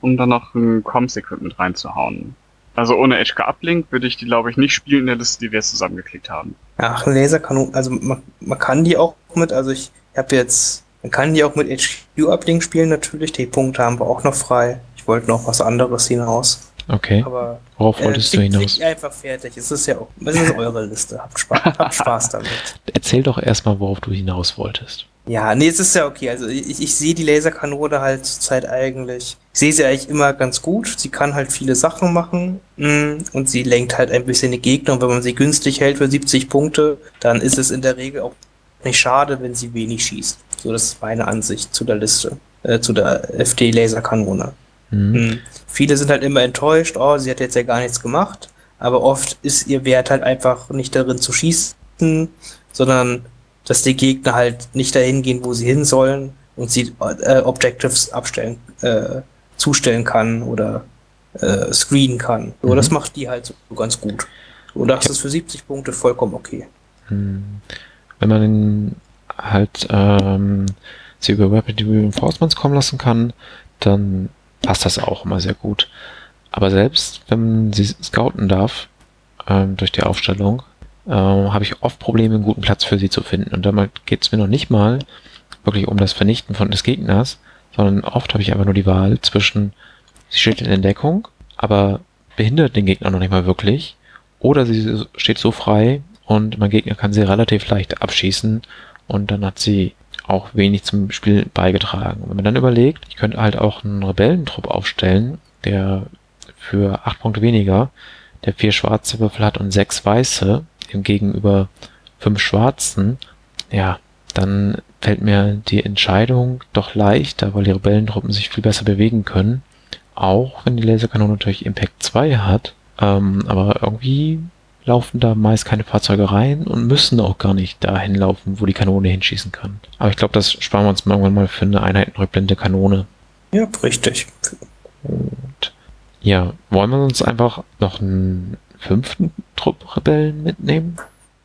um dann noch ein Comms-Equipment reinzuhauen. Also ohne HK Uplink würde ich die, glaube ich, nicht spielen in der Liste, die wir jetzt zusammengeklickt haben. Ach, ein Laserkanone, also man, man kann die auch mit, also ich habe jetzt, man kann die auch mit HQ-Uplink spielen natürlich, die Punkte haben wir auch noch frei. Ich wollte noch was anderes hinaus. Okay. Aber Worauf wolltest du klick- hinaus? klick einfach fertig. Es ist ja auch, es ist eure Liste. Habt Spaß, habt Spaß damit. Erzähl doch erstmal, worauf du hinaus wolltest. Ja, nee, es ist ja okay. Also ich, ich sehe die Laserkanone halt zurzeit eigentlich. Ich sehe sie eigentlich immer ganz gut. Sie kann halt viele Sachen machen mm, und sie lenkt halt ein bisschen die Gegner. Und wenn man sie günstig hält für 70 Punkte, dann ist es in der Regel auch nicht schade, wenn sie wenig schießt. So, das ist meine Ansicht zu der Liste, äh, zu der FD-Laserkanone. Hm. Mhm. Viele sind halt immer enttäuscht, oh, sie hat jetzt ja gar nichts gemacht. Aber oft ist ihr Wert halt einfach nicht darin zu schießen, sondern dass die Gegner halt nicht dahin gehen, wo sie hin sollen und sie äh, Objectives abstellen, äh, zustellen kann oder äh, screenen kann. So, Mhm. das macht die halt so ganz gut. Und das Ja. ist für 70 Punkte vollkommen okay. Hm. Wenn man halt ähm, sie über Rapid Reinforcements kommen lassen kann, dann passt das auch immer sehr gut. Aber selbst wenn man sie scouten darf ähm, durch die Aufstellung, ähm, habe ich oft Probleme, einen guten Platz für sie zu finden. Und damit geht es mir noch nicht mal wirklich um das Vernichten von des Gegners, sondern oft habe ich einfach nur die Wahl zwischen, sie steht in Entdeckung, aber behindert den Gegner noch nicht mal wirklich, oder sie steht so frei und mein Gegner kann sie relativ leicht abschießen und dann hat sie auch wenig zum Spiel beigetragen. Wenn man dann überlegt, ich könnte halt auch einen Rebellentrupp aufstellen, der für acht Punkte weniger, der vier schwarze Würfel hat und sechs weiße, dem gegenüber fünf schwarzen, ja, dann fällt mir die Entscheidung doch leichter, weil die Rebellentruppen sich viel besser bewegen können. Auch wenn die Laserkanone natürlich Impact 2 hat. Ähm, aber irgendwie laufen da meist keine Fahrzeuge rein und müssen auch gar nicht dahin laufen, wo die Kanone hinschießen kann. Aber ich glaube, das sparen wir uns irgendwann mal für eine einheitenrückblende Kanone. Ja, richtig. Und ja, wollen wir uns einfach noch einen fünften Trupp Rebellen mitnehmen?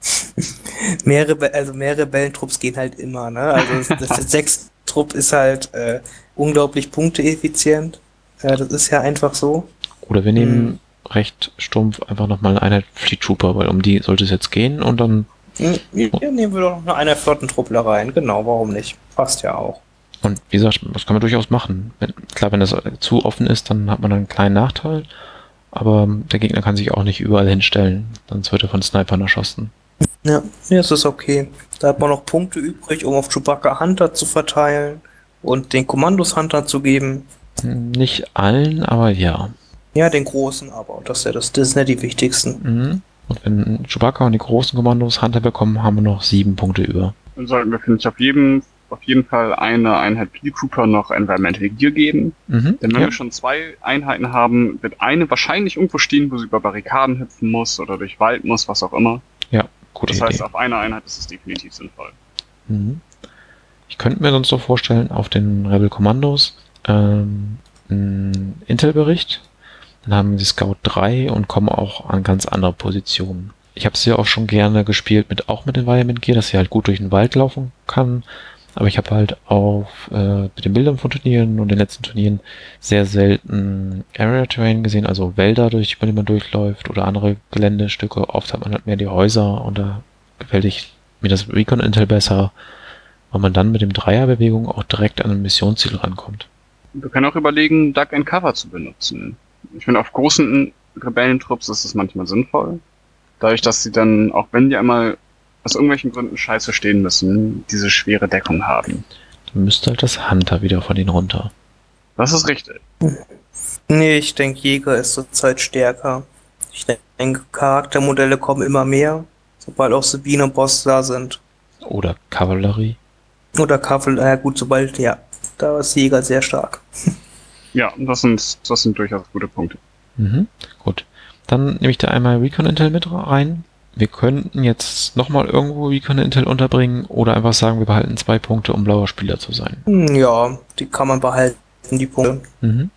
Mehr, Rebe also mehr Rebellentrupps gehen halt immer, ne? Also das, das Sechs-Trupp ist halt äh, unglaublich punkteeffizient. Äh, das ist ja einfach so. Oder wir nehmen Hm. Recht stumpf einfach nochmal eine Einheit Fleet Trooper, weil um die sollte es jetzt gehen und dann Hm, Ja, nehmen wir doch noch eine Flottentruppler rein. Genau, warum nicht? Passt ja auch. Und wie gesagt, das kann man durchaus machen. Wenn, klar, wenn das zu offen ist, dann hat man einen kleinen Nachteil. Aber der Gegner kann sich auch nicht überall hinstellen. Sonst wird er von Snipern erschossen. Ja, ja, das ist okay. Da hat man noch Punkte übrig, um auf Chewbacca Hunter zu verteilen und den Kommandos Hunter zu geben. Hm, Nicht allen, aber ja. Ja, den großen, aber das, ist ja das, das sind ja die wichtigsten. Mhm. Und wenn Chewbacca und die großen Kommandos Hunter bekommen, haben wir noch sieben Punkte über. Dann sollten wir, finde ich, auf jeden auf jeden Fall eine Einheit Peel Cooper noch Environmental Gear geben. Mhm. Denn wenn Ja. wir schon zwei Einheiten haben, wird eine wahrscheinlich irgendwo stehen, wo sie über Barrikaden hüpfen muss oder durch Wald muss, was auch immer. Gute Das Idee. heißt, auf einer Einheit ist es definitiv sinnvoll. Mhm. Ich könnte mir sonst noch vorstellen, auf den Rebel Commandos ähm, einen Intel-Bericht. Dann haben sie Scout 3 und kommen auch an ganz andere Positionen. Ich habe sie auch schon gerne gespielt, mit auch mit Environment Gear, dass sie halt gut durch den Wald laufen kann. Aber ich habe halt auf äh, mit den Bildern von Turnieren und den letzten Turnieren sehr selten Area Terrain gesehen, also Wälder, durch die man durchläuft oder andere Geländestücke. Oft hat man halt mehr die Häuser und da gefällt ich mir das Recon Intel besser, weil man dann mit dem Dreierbewegung auch direkt an ein Missionsziel rankommt. Wir können auch überlegen, Duck and Cover zu benutzen. Ich finde, auf großen Rebellentrupps ist es manchmal sinnvoll. Dadurch, dass sie dann, auch wenn die einmal aus irgendwelchen Gründen scheiße stehen müssen, diese schwere Deckung haben. Dann müsste halt das Hunter wieder von denen runter. Das ist richtig. Nee, ich denke, Jäger ist zurzeit stärker. Ich denke, Charaktermodelle kommen immer mehr, sobald auch Sabine und Boss da sind. Oder Kavallerie. Oder Kaffel, ja gut, sobald, ja, da ist Jäger sehr stark. Ja, das sind, das sind durchaus gute Punkte. Mhm. Gut. Dann nehme ich da einmal Recon Intel mit rein. Wir könnten jetzt nochmal irgendwo Recon Intel unterbringen oder einfach sagen, wir behalten zwei Punkte, um blauer Spieler zu sein. Hm, Ja, die kann man behalten, die Punkte. Mhm.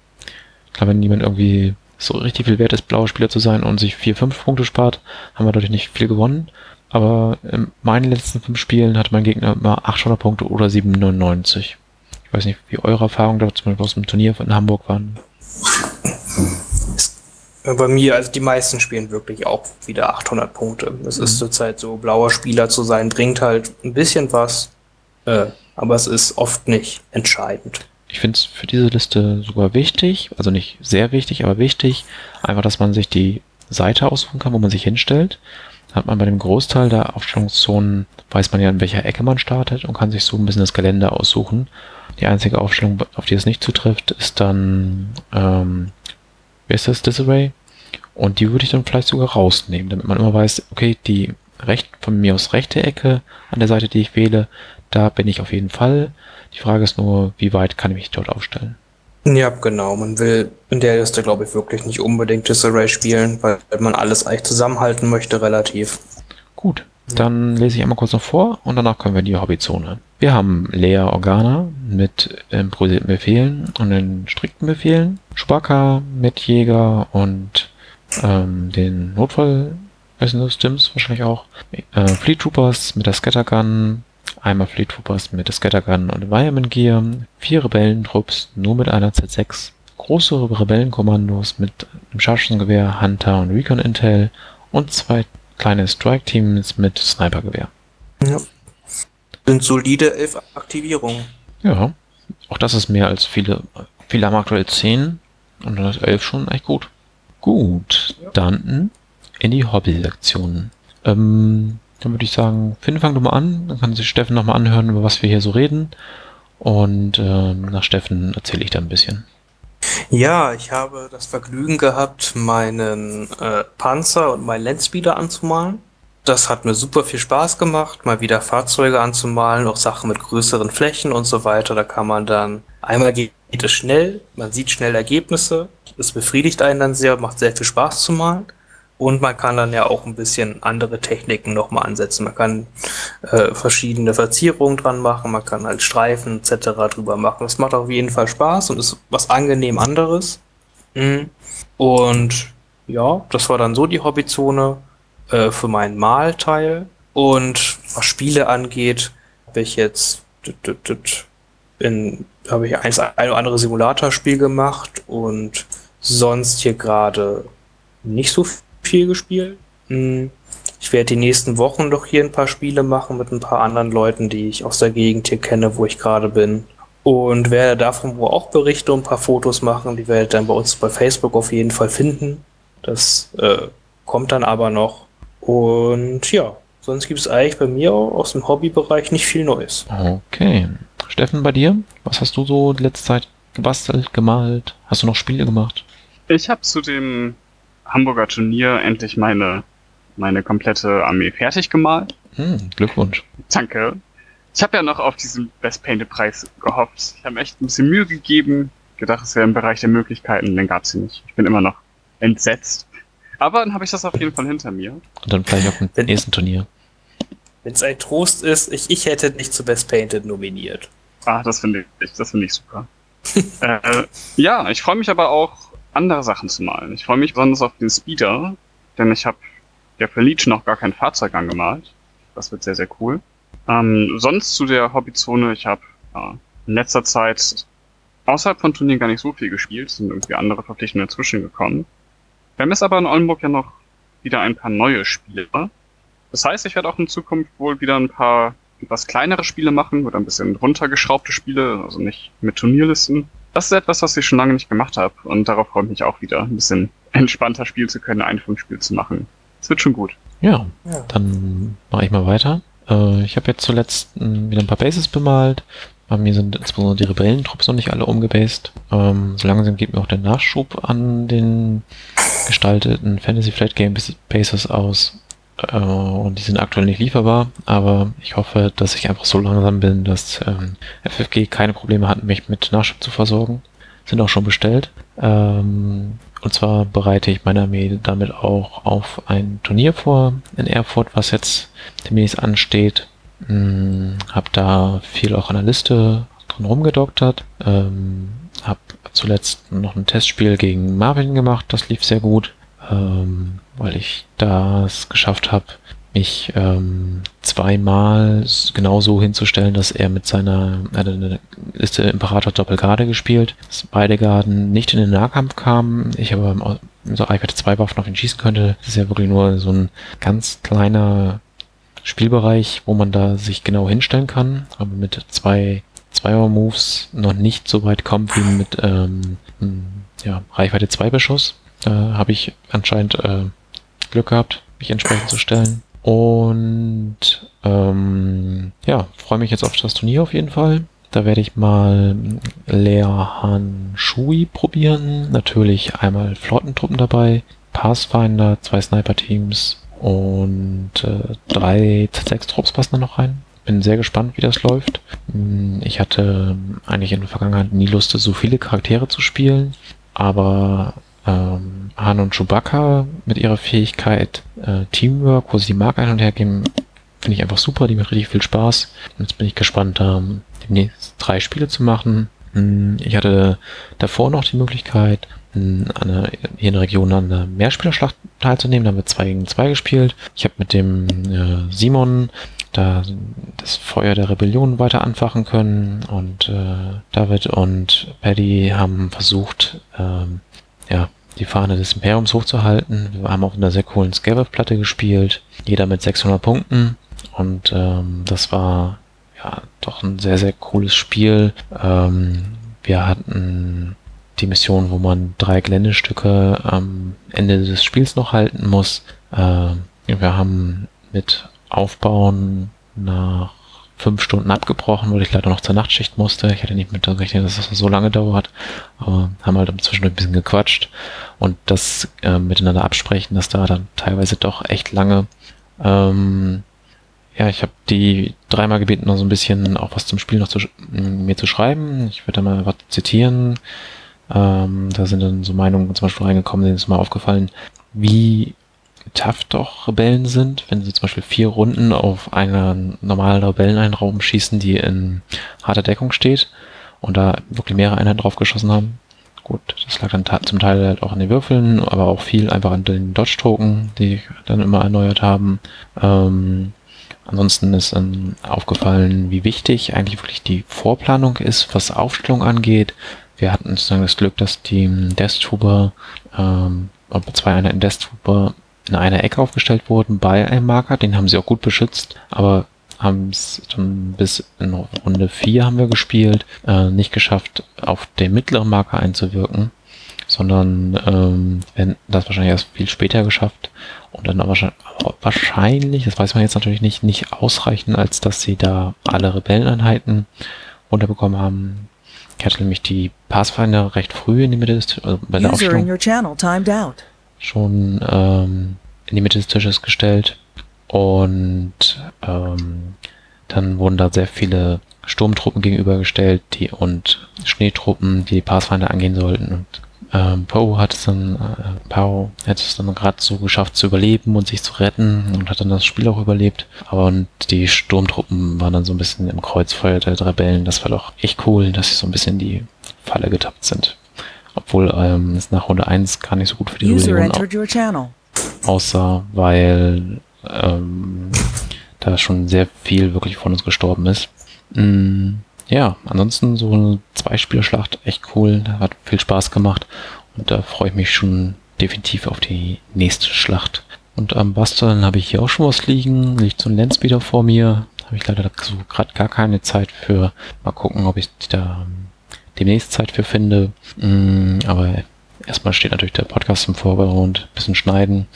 Klar, wenn jemand irgendwie so richtig viel wert ist, blauer Spieler zu sein und sich vier, fünf Punkte spart, haben wir dadurch nicht viel gewonnen. Aber in meinen letzten fünf Spielen hatte mein Gegner immer 800 Punkte oder 799. Ich weiß nicht, wie eure Erfahrungen da zum Beispiel aus dem Turnier in Hamburg waren. Äh, Bei mir, also die meisten spielen wirklich auch wieder 800 Punkte. Es ist Mhm. zurzeit so, blauer Spieler zu sein, bringt halt ein bisschen was, äh, aber es ist oft nicht entscheidend. Ich finde es für diese Liste sogar wichtig, also nicht sehr wichtig, aber wichtig, einfach, dass man sich die Seite aussuchen kann, wo man sich hinstellt. Hat man bei dem Großteil der Aufstellungszonen, weiß man ja, in welcher Ecke man startet und kann sich so ein bisschen das Gelände aussuchen. Die einzige Aufstellung, auf die es nicht zutrifft, ist dann, ähm, wie ist das, Disarray? Und die würde ich dann vielleicht sogar rausnehmen, damit man immer weiß, okay, die recht, von mir aus rechte Ecke an der Seite, die ich wähle, da bin ich auf jeden Fall. Die Frage ist nur, wie weit kann ich mich dort aufstellen? Ja, genau. Man will in der Liste, glaube ich, wirklich nicht unbedingt Disarray spielen, weil man alles eigentlich zusammenhalten möchte, relativ. Gut, dann lese ich einmal kurz noch vor und danach können wir in die Hobbyzone. Wir haben Lea Organa mit improvisierten Befehlen und den strikten Befehlen, Chewbacca mit Jäger und ähm, den Notfall, Stims wahrscheinlich auch, äh, Fleet Troopers mit der Scattergun, einmal Fleet Troopers mit Scattergun und Environment Gear, vier Rebellentrupps nur mit einer Z6, große Rebellenkommandos mit einem Scharfschützengewehr, Hunter und Recon Intel und zwei kleine Strike-Teams mit Snipergewehr. Ja. Sind solide elf Aktivierungen. Ja, auch das ist mehr als viele. Viele haben aktuell 10 und dann ist 11 schon echt gut. Gut, dann in die Hobby-Lektionen. Ähm, dann würde ich sagen, Finn, fang du mal an. Dann kann sich Steffen nochmal anhören, über was wir hier so reden. Und ähm, nach Steffen erzähle ich dann ein bisschen. Ja, ich habe das Vergnügen gehabt, meinen äh, Panzer und meinen Landspeeder anzumalen. Das hat mir super viel Spaß gemacht, mal wieder Fahrzeuge anzumalen, auch Sachen mit größeren Flächen und so weiter. Da kann man dann, einmal geht es schnell, man sieht schnell Ergebnisse, es befriedigt einen dann sehr, macht sehr viel Spaß zu malen. Und man kann dann ja auch ein bisschen andere Techniken nochmal ansetzen. Man kann äh, verschiedene Verzierungen dran machen, man kann halt Streifen etc. drüber machen. Das macht auf jeden Fall Spaß und ist was angenehm anderes. Mhm. Und ja, das war dann so die Hobbyzone äh, für meinen Malteil. Und was Spiele angeht, habe ich jetzt in habe ich eins ein oder andere Simulatorspiel gemacht und sonst hier gerade nicht so viel gespielt. Hm, Ich werde die nächsten Wochen doch hier ein paar Spiele machen mit ein paar anderen Leuten, die ich aus der Gegend hier kenne, wo ich gerade bin. Und werde davon wohl auch Berichte und ein paar Fotos machen. Die werdet ihr dann bei uns bei Facebook auf jeden Fall finden. Das äh, kommt dann aber noch. Und ja, sonst gibt es eigentlich bei mir aus dem Hobbybereich nicht viel Neues. Okay. Steffen, bei dir? Was hast du so die letzte Zeit gebastelt, gemalt? Hast du noch Spiele gemacht? Ich habe zu dem Hamburger Turnier endlich meine, meine komplette Armee fertig gemalt. Hm, Glückwunsch. Danke. Ich habe ja noch auf diesen Best Painted Preis gehofft. Ich habe mir echt ein bisschen Mühe gegeben, gedacht, es wäre im Bereich der Möglichkeiten, dann gab es sie nicht. Ich bin immer noch entsetzt. Aber dann habe ich das auf jeden Fall hinter mir. Und dann vielleicht auf dem Wenn- nächsten Turnier. Wenn es ein Trost ist, ich, ich hätte dich zu Best Painted nominiert. Ah, das finde ich, das finde ich super. äh, ja, ich freue mich aber auch, andere Sachen zu malen. Ich freue mich besonders auf den Speeder, denn ich habe ja für Legion noch gar kein Fahrzeug angemalt. Das wird sehr, sehr cool. Ähm, sonst zu der Hobbyzone, ich habe ja, in letzter Zeit außerhalb von Turnieren gar nicht so viel gespielt, sind irgendwie andere Verpflichtungen dazwischen gekommen. Wir haben jetzt aber in Oldenburg ja noch wieder ein paar neue Spiele. Das heißt, ich werde auch in Zukunft wohl wieder ein paar etwas kleinere Spiele machen oder ein bisschen runtergeschraubte Spiele, also nicht mit Turnierlisten. Das ist etwas, was ich schon lange nicht gemacht habe und darauf freue ich mich auch wieder, ein bisschen entspannter spielen zu können, ein Spiel zu machen. Es wird schon gut. Ja, Ja. dann mache ich mal weiter. Äh, ich habe jetzt zuletzt mh, wieder ein paar Bases bemalt. Bei mir sind insbesondere die Rebellentrupps noch nicht alle umgebased. Ähm, so langsam geht mir auch der Nachschub an den gestalteten Fantasy Flight Game Bases aus. Äh, und die sind aktuell nicht lieferbar, aber ich hoffe, dass ich einfach so langsam bin, dass ähm, FFG keine Probleme hat, mich mit Nachschub zu versorgen. Sind auch schon bestellt. Ähm, und zwar bereite ich meine Armee damit auch auf ein Turnier vor in Erfurt, was jetzt demnächst ansteht. Hm, hab da viel auch an der Liste drin rumgedoktert. Ähm, hab zuletzt noch ein Testspiel gegen Marvin gemacht, das lief sehr gut, ähm, weil ich das geschafft habe, mich ähm, zweimal genau so hinzustellen, dass er mit seiner er eine Liste Imperator Doppelgarde gespielt, dass beide Garden nicht in den Nahkampf kamen, ich aber der Reichweite zwei Waffen auf ihn schießen könnte. Das ist ja wirklich nur so ein ganz kleiner Spielbereich, wo man da sich genau hinstellen kann, aber mit zwei Zweier-Moves noch nicht so weit kommt wie mit ähm, m, ja, Reichweite 2 Beschuss. Da habe ich anscheinend äh, Glück gehabt, mich entsprechend zu stellen. Und ähm, ja, freue mich jetzt auf das Turnier auf jeden Fall. Da werde ich mal Leerhan Shui probieren. Natürlich einmal Flottentruppen dabei, Pathfinder, zwei Sniper-Teams und äh, drei Z6-Trupps passen da noch rein. Bin sehr gespannt, wie das läuft. Hm, Ich hatte eigentlich in der Vergangenheit nie Lust, so viele Charaktere zu spielen, aber ähm, Han und Chewbacca mit ihrer Fähigkeit äh, Teamwork, wo sie die Marke hin und her geben, finde ich einfach super, die macht richtig viel Spaß. Und jetzt bin ich gespannt, ähm, demnächst drei Spiele zu machen. Hm, Ich hatte davor noch die Möglichkeit, in einer, hier in der Region an einer Mehrspielerschlacht teilzunehmen. Da haben wir zwei gegen zwei gespielt. Ich habe mit dem äh, Simon da das Feuer der Rebellion weiter anfachen können und äh, David und Paddy haben versucht, ähm, ja, die Fahne des Imperiums hochzuhalten. Wir haben auf einer sehr coolen Scabbard-Platte gespielt, jeder mit 600 Punkten und ähm, das war ja doch ein sehr, sehr cooles Spiel. Ähm, wir hatten die Mission, wo man drei Geländestücke am Ende des Spiels noch halten muss. Ähm, wir haben mit Aufbauen nach fünf Stunden abgebrochen, weil ich leider noch zur Nachtschicht musste. Ich hatte nicht mit gerechnet, dass das so lange dauert, aber haben halt zwischendurch ein bisschen gequatscht und das äh, miteinander absprechen, das da dann teilweise doch echt lange. Ähm, ja, ich habe die dreimal gebeten, noch so ein bisschen auch was zum Spiel noch zu, mir zu schreiben. Ich werde da mal was zitieren. Ähm, da sind dann so Meinungen zum Beispiel reingekommen, denen ist mal aufgefallen, wie tough doch Rebellen sind, wenn sie zum Beispiel vier Runden auf einer normalen Rebelleneinraum schießen, die in harter Deckung steht und da wirklich mehrere Einheiten drauf geschossen haben. Gut, das lag dann zum Teil halt auch an den Würfeln, aber auch viel einfach an den Dodge-Token, die dann immer erneuert haben. Ähm, ansonsten ist dann aufgefallen, wie wichtig eigentlich wirklich die Vorplanung ist, was Aufstellung angeht. Wir hatten sozusagen das Glück, dass die Death Trooper, ähm, zwei Einheiten Trooper in einer Ecke aufgestellt wurden bei einem Marker, den haben sie auch gut beschützt, aber haben es dann bis in Runde 4 haben wir gespielt, äh, nicht geschafft, auf den mittleren Marker einzuwirken, sondern ähm, werden das wahrscheinlich erst viel später geschafft und dann wahrscheinlich, das weiß man jetzt natürlich nicht, nicht ausreichen, als dass sie da alle Rebelleneinheiten runterbekommen haben. Ich hatte nämlich die Pathfinder recht früh in die Mitte des, also bei der User Aufstellung schon ähm, in die Mitte des Tisches gestellt und ähm, Dann wurden da sehr viele Sturmtruppen gegenübergestellt die, und Schneetruppen, die die Pathfinder angehen sollten. Und ähm, Poe hat es dann, äh, Poe hat es dann gerade so geschafft zu überleben und sich zu retten und hat dann das Spiel auch überlebt. Aber und die Sturmtruppen waren dann so ein bisschen im Kreuzfeuer der Rebellen. Das war doch echt cool, dass sie so ein bisschen in die Falle getappt sind. Obwohl ähm, es nach Runde 1 gar nicht so gut für die Rebellion aussah, weil ähm, da schon sehr viel wirklich von uns gestorben ist. Mm, ja, ansonsten so eine Zweispielerschlacht echt cool, hat viel Spaß gemacht und da freue ich mich schon definitiv auf die nächste Schlacht. Und am Basteln habe ich hier auch schon was liegen, liegt so ein Landspeeder vor mir, habe ich leider so gerade gar keine Zeit für. Mal gucken, ob ich da demnächst Zeit für finde. Mm, aber erstmal steht natürlich der Podcast im Vordergrund, bisschen schneiden.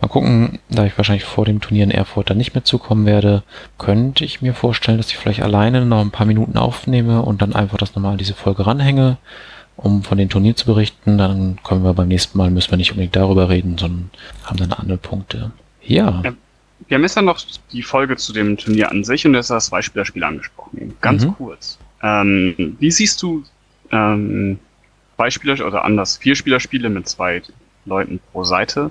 Mal gucken, da ich wahrscheinlich vor dem Turnier in Erfurt dann nicht mehr zukommen werde, könnte ich mir vorstellen, dass ich vielleicht alleine noch ein paar Minuten aufnehme und dann einfach das nochmal an diese Folge ranhänge, um von dem Turnier zu berichten. Dann können wir beim nächsten Mal, müssen wir nicht unbedingt darüber reden, sondern haben dann andere Punkte. Ja. ja wir haben jetzt ja noch die Folge zu dem Turnier an sich und das ist das Zweispielerspiel angesprochen. Ganz mhm. kurz. Ähm, wie siehst du ähm, Beispiele oder anders Vierspielerspiele mit zwei Leuten pro Seite.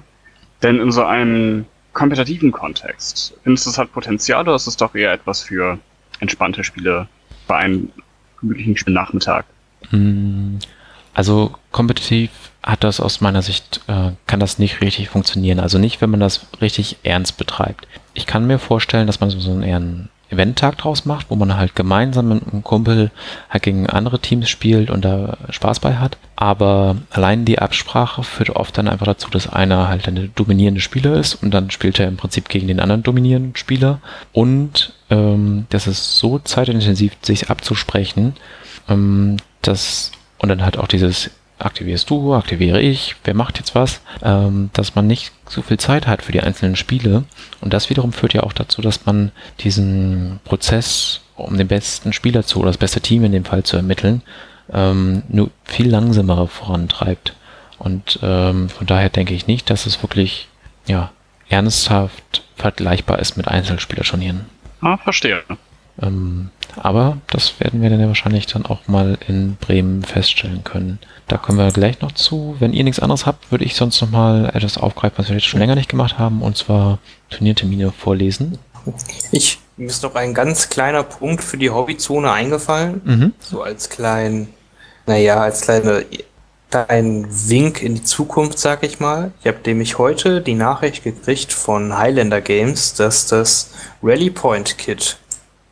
Denn in so einem kompetitiven Kontext, findest du, es hat Potenzial oder ist es doch eher etwas für entspannte Spiele bei einem gemütlichen Spielnachmittag? Hm, also kompetitiv hat das aus meiner Sicht, äh, kann das nicht richtig funktionieren. Also nicht, wenn man das richtig ernst betreibt. Ich kann mir vorstellen, dass man so einen eher Eventtag draus macht, wo man halt gemeinsam mit einem Kumpel halt gegen andere Teams spielt und da Spaß bei hat. Aber allein die Absprache führt oft dann einfach dazu, dass einer halt eine dominierende Spieler ist und dann spielt er im Prinzip gegen den anderen dominierenden Spieler. Und ähm, das ist so zeitintensiv, sich abzusprechen, ähm, dass und dann halt auch dieses aktivierst du, aktiviere ich, wer macht jetzt was, ähm, dass man nicht so viel Zeit hat für die einzelnen Spiele. Und das wiederum führt ja auch dazu, dass man diesen Prozess, um den besten Spieler zu oder das beste Team in dem Fall zu ermitteln, ähm, nur viel langsamer vorantreibt. Und ähm, von daher denke ich nicht, dass es wirklich ja, ernsthaft vergleichbar ist mit Einzelspielerturnieren. Ah, verstehe. Ähm, aber das werden wir dann ja wahrscheinlich dann auch mal in Bremen feststellen können. Da kommen wir gleich noch zu. Wenn ihr nichts anderes habt, würde ich sonst noch mal etwas aufgreifen, was wir jetzt schon länger nicht gemacht haben, und zwar Turniertermine vorlesen. Ich mir ist noch ein ganz kleiner Punkt für die Hobbyzone eingefallen. Mhm. So als kleinen, naja, als kleine ein Wink in die Zukunft, sag ich mal. Ich habe nämlich heute die Nachricht gekriegt von Highlander Games, dass das Rally Point Kit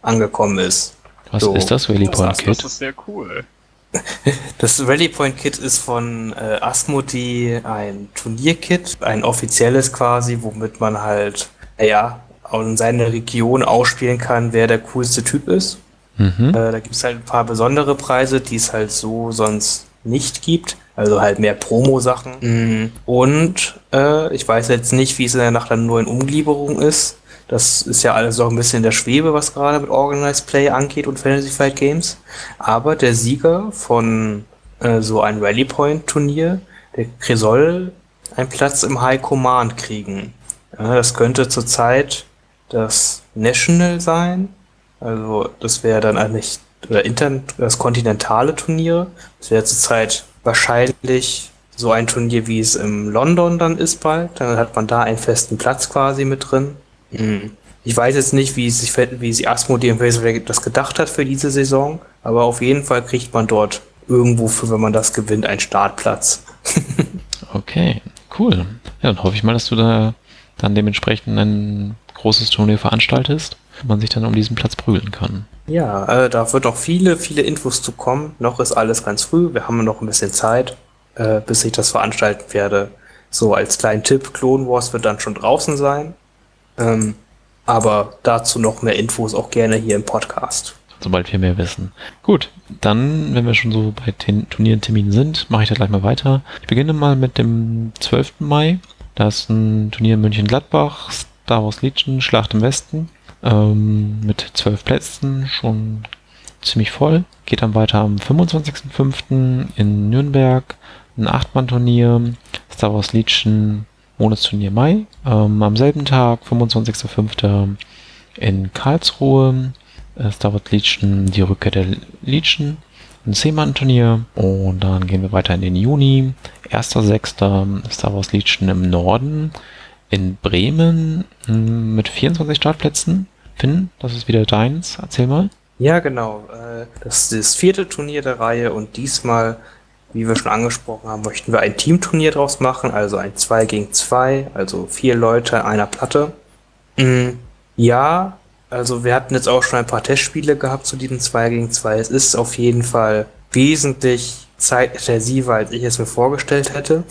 angekommen ist. Was so. ist das Rally Point Kit? Das ist sehr cool. Das Rally Point Kit ist von äh, Asmodee ein Turnierkit, ein offizielles quasi, womit man halt, naja, in seiner Region ausspielen kann, wer der coolste Typ ist. Mhm. Äh, da gibt es halt ein paar besondere Preise, die es halt so sonst nicht gibt. Also halt mehr Promo-Sachen. Mhm. Und äh, ich weiß jetzt nicht, wie es in der Nacht der neuen Umgliederung ist. Das ist ja alles auch ein bisschen in der Schwebe, was gerade mit Organized Play angeht und Fantasy Fight Games. Aber der Sieger von äh, so einem Rally Point Turnier, der soll einen Platz im High Command kriegen. Ja, das könnte zurzeit das National sein. Also das wäre dann eigentlich oder intern das kontinentale Turnier. Das wäre zurzeit wahrscheinlich so ein Turnier, wie es im London dann ist bald. Dann hat man da einen festen Platz quasi mit drin. Ich weiß jetzt nicht, wie sich wie sie Asmodee und das gedacht hat für diese Saison, aber auf jeden Fall kriegt man dort irgendwo für, wenn man das gewinnt, einen Startplatz. okay, cool. Ja, dann hoffe ich mal, dass du da dann dementsprechend ein großes Turnier veranstaltest, wo man sich dann um diesen Platz prügeln kann. Ja, äh, da wird auch viele, viele Infos zu kommen. Noch ist alles ganz früh. Wir haben noch ein bisschen Zeit, äh, bis ich das veranstalten werde. So als kleinen Tipp, Clone Wars wird dann schon draußen sein. Ähm, aber dazu noch mehr Infos auch gerne hier im Podcast. Sobald wir mehr wissen. Gut, dann, wenn wir schon so bei den Turnierterminen sind, mache ich da gleich mal weiter. Ich beginne mal mit dem 12. Mai. Da ist ein Turnier in München-Gladbach, Star Wars Legion, Schlacht im Westen. Ähm, mit zwölf Plätzen, schon ziemlich voll. Geht dann weiter am 25.05. in Nürnberg. Ein Achtmann-Turnier, Star Wars Legion Monatsturnier Mai. Ähm, am selben Tag, 25.05. in Karlsruhe, Star Wars Legion, die Rückkehr der Legion, ein 10-Mann-Turnier und dann gehen wir weiter in den Juni. 1.6. Star Wars Legion im Norden in Bremen hm, mit 24 Startplätzen. Finn, das ist wieder deins. Erzähl mal. Ja, genau. äh, Das ist das vierte Turnier der Reihe und diesmal, wie wir schon angesprochen haben, möchten wir ein Teamturnier draus machen, also ein 2 gegen 2, also vier Leute an einer Platte. Mm, Ja, also wir hatten jetzt auch schon ein paar Testspiele gehabt zu diesem 2 gegen 2. Es ist auf jeden Fall wesentlich zeitintensiver, als ich es mir vorgestellt hätte.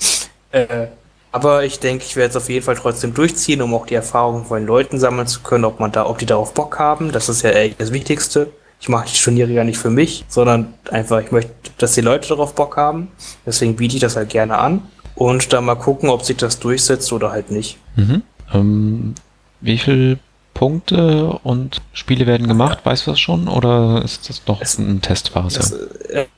äh, aber ich denke, ich werde es auf jeden Fall trotzdem durchziehen, um auch die Erfahrungen von den Leuten sammeln zu können, ob man da, ob die darauf Bock haben. Das ist ja echt das Wichtigste. Ich mache die Turniere ja nicht für mich, sondern einfach, ich möchte, dass die Leute darauf Bock haben. Deswegen biete ich das halt gerne an. Und dann mal gucken, ob sich das durchsetzt oder halt nicht. Mhm. Ähm, wie viele Punkte und Spiele werden gemacht? Weißt du das schon? Oder ist das noch Es- eine Testphase? Das,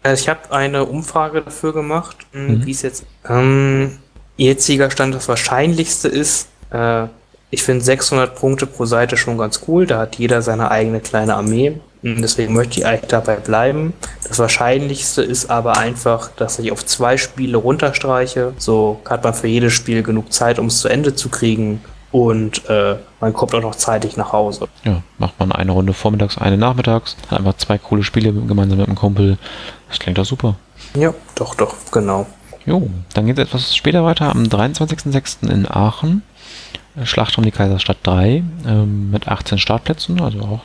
äh, ich habe eine Umfrage dafür gemacht, mh, Mhm. wie es jetzt ähm, jetziger Stand das wahrscheinlichste ist. Äh, ich finde 600 Punkte pro Seite schon ganz cool. Da hat jeder seine eigene kleine Armee. Deswegen möchte ich eigentlich dabei bleiben. Das Wahrscheinlichste ist aber einfach, dass ich auf zwei Spiele runterstreiche. So hat man für jedes Spiel genug Zeit, um es zu Ende zu kriegen. Und äh, man kommt auch noch zeitig nach Hause. Ja, macht man eine Runde vormittags, eine nachmittags, hat einfach zwei coole Spiele gemeinsam mit einem Kumpel. Das klingt doch super. Ja, doch, doch, genau. Jo, dann geht es etwas später weiter, am 23.06. in Aachen. Schlacht um die Kaiserstadt 3 ähm, mit 18 Startplätzen, also auch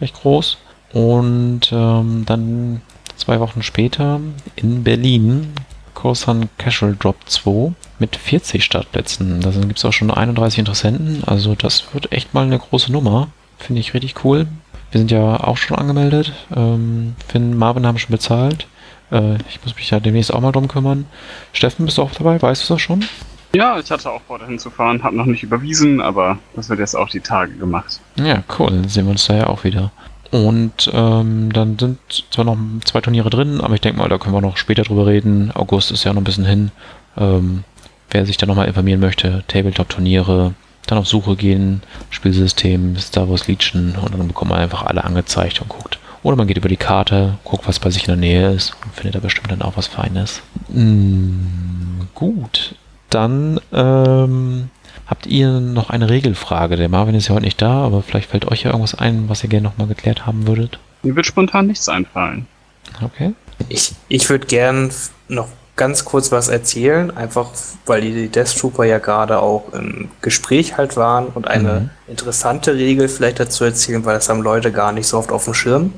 recht groß. Und ähm, dann zwei Wochen später in Berlin Coruscant Casual Drop 2 mit 40 Startplätzen. Da gibt es auch schon 31 Interessenten, also das wird echt mal eine große Nummer. Finde ich richtig cool. Wir sind ja auch schon angemeldet. Ähm, Finn, Marvin haben schon bezahlt. Äh, ich muss mich ja demnächst auch mal drum kümmern. Steffen, bist du auch dabei? Weißt du das schon? Ja, ich hatte auch vor, dahin zu fahren, habe noch nicht überwiesen, aber das wird jetzt auch die Tage gemacht. Ja, cool. Dann sehen wir uns da ja auch wieder. Und ähm, dann sind zwar noch zwei Turniere drin, aber ich denke mal, da können wir noch später drüber reden. August ist ja noch ein bisschen hin. Ähm, wer sich da nochmal informieren möchte, Tabletop-Turniere, dann auf Suche gehen, Spielsystem, Star Wars Legion und dann bekommt man einfach alle angezeigt und guckt. Oder man geht über die Karte, guckt, was bei sich in der Nähe ist und findet da bestimmt dann auch was Feines. Mm, gut, dann ähm, habt ihr noch eine Regelfrage. Der Marvin ist ja heute nicht da, aber vielleicht fällt euch ja irgendwas ein, was ihr gerne nochmal geklärt haben würdet. Mir wird spontan nichts einfallen. Okay. Ich, ich würde gern noch ganz kurz was erzählen, einfach weil die Death Trooper ja gerade auch im Gespräch halt waren und eine Mhm. interessante Regel vielleicht dazu erzählen, weil das haben Leute gar nicht so oft auf dem Schirm.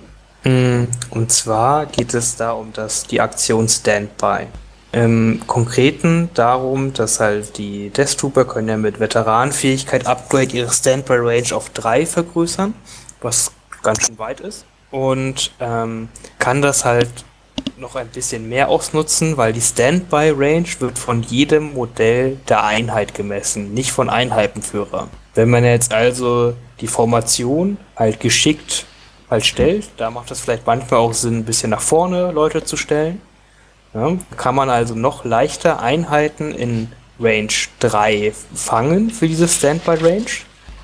Mm, Und zwar geht es da um das, die Aktion Standby. Im Konkreten darum, dass halt die Death Trooper können ja mit Veteranenfähigkeit Upgrade ihre Standby Range auf 3 vergrößern, was ganz schön weit ist. Und ähm, kann das halt noch ein bisschen mehr ausnutzen, weil die Standby Range wird von jedem Modell der Einheit gemessen, nicht von Einheitenführer. Wenn man jetzt also die Formation halt geschickt halt stellt, da macht es vielleicht manchmal auch Sinn, ein bisschen nach vorne Leute zu stellen. Ja, kann man also noch leichter Einheiten in Range 3 fangen für diese Standby Range.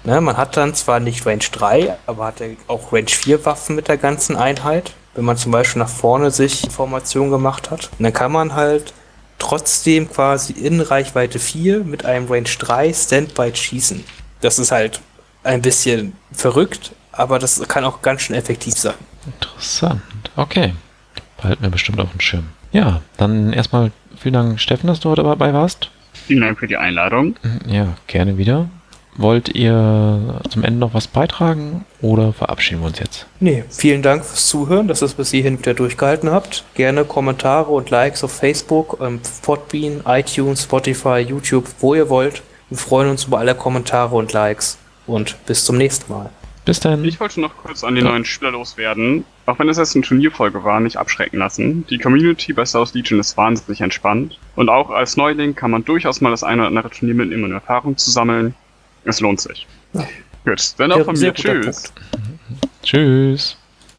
Ne, man hat dann zwar nicht Range 3, aber hat auch Range 4 Waffen mit der ganzen Einheit, wenn man zum Beispiel nach vorne sich Formation gemacht hat. Und dann kann man halt trotzdem quasi in Reichweite 4 mit einem Range 3 Standby schießen. Das ist halt ein bisschen verrückt, aber das kann auch ganz schön effektiv sein. Interessant. Okay. Behalten wir bestimmt auf dem Schirm. Ja, dann erstmal vielen Dank, Steffen, dass du heute dabei warst. Vielen Dank für die Einladung. Ja, gerne wieder. Wollt ihr zum Ende noch was beitragen oder verabschieden wir uns jetzt? Nee, vielen Dank fürs Zuhören, dass ihr es bis hierhin wieder durchgehalten habt. Gerne Kommentare und Likes auf Facebook, ähm, Podbean, iTunes, Spotify, YouTube, wo ihr wollt. Wir freuen uns über alle Kommentare und Likes. Und bis zum nächsten Mal. Bis dann. Ich wollte noch kurz an die Ja. neuen Spieler loswerden. Auch wenn es jetzt eine Turnierfolge war, nicht abschrecken lassen. Die Community bei Wars Legion ist wahnsinnig entspannt. Und auch als Neuling kann man durchaus mal das eine oder andere Turnier mitnehmen, um Erfahrung zu sammeln. Es lohnt sich. Ja. Gut, dann auch von mir. Tschüss. Punkt. Tschüss.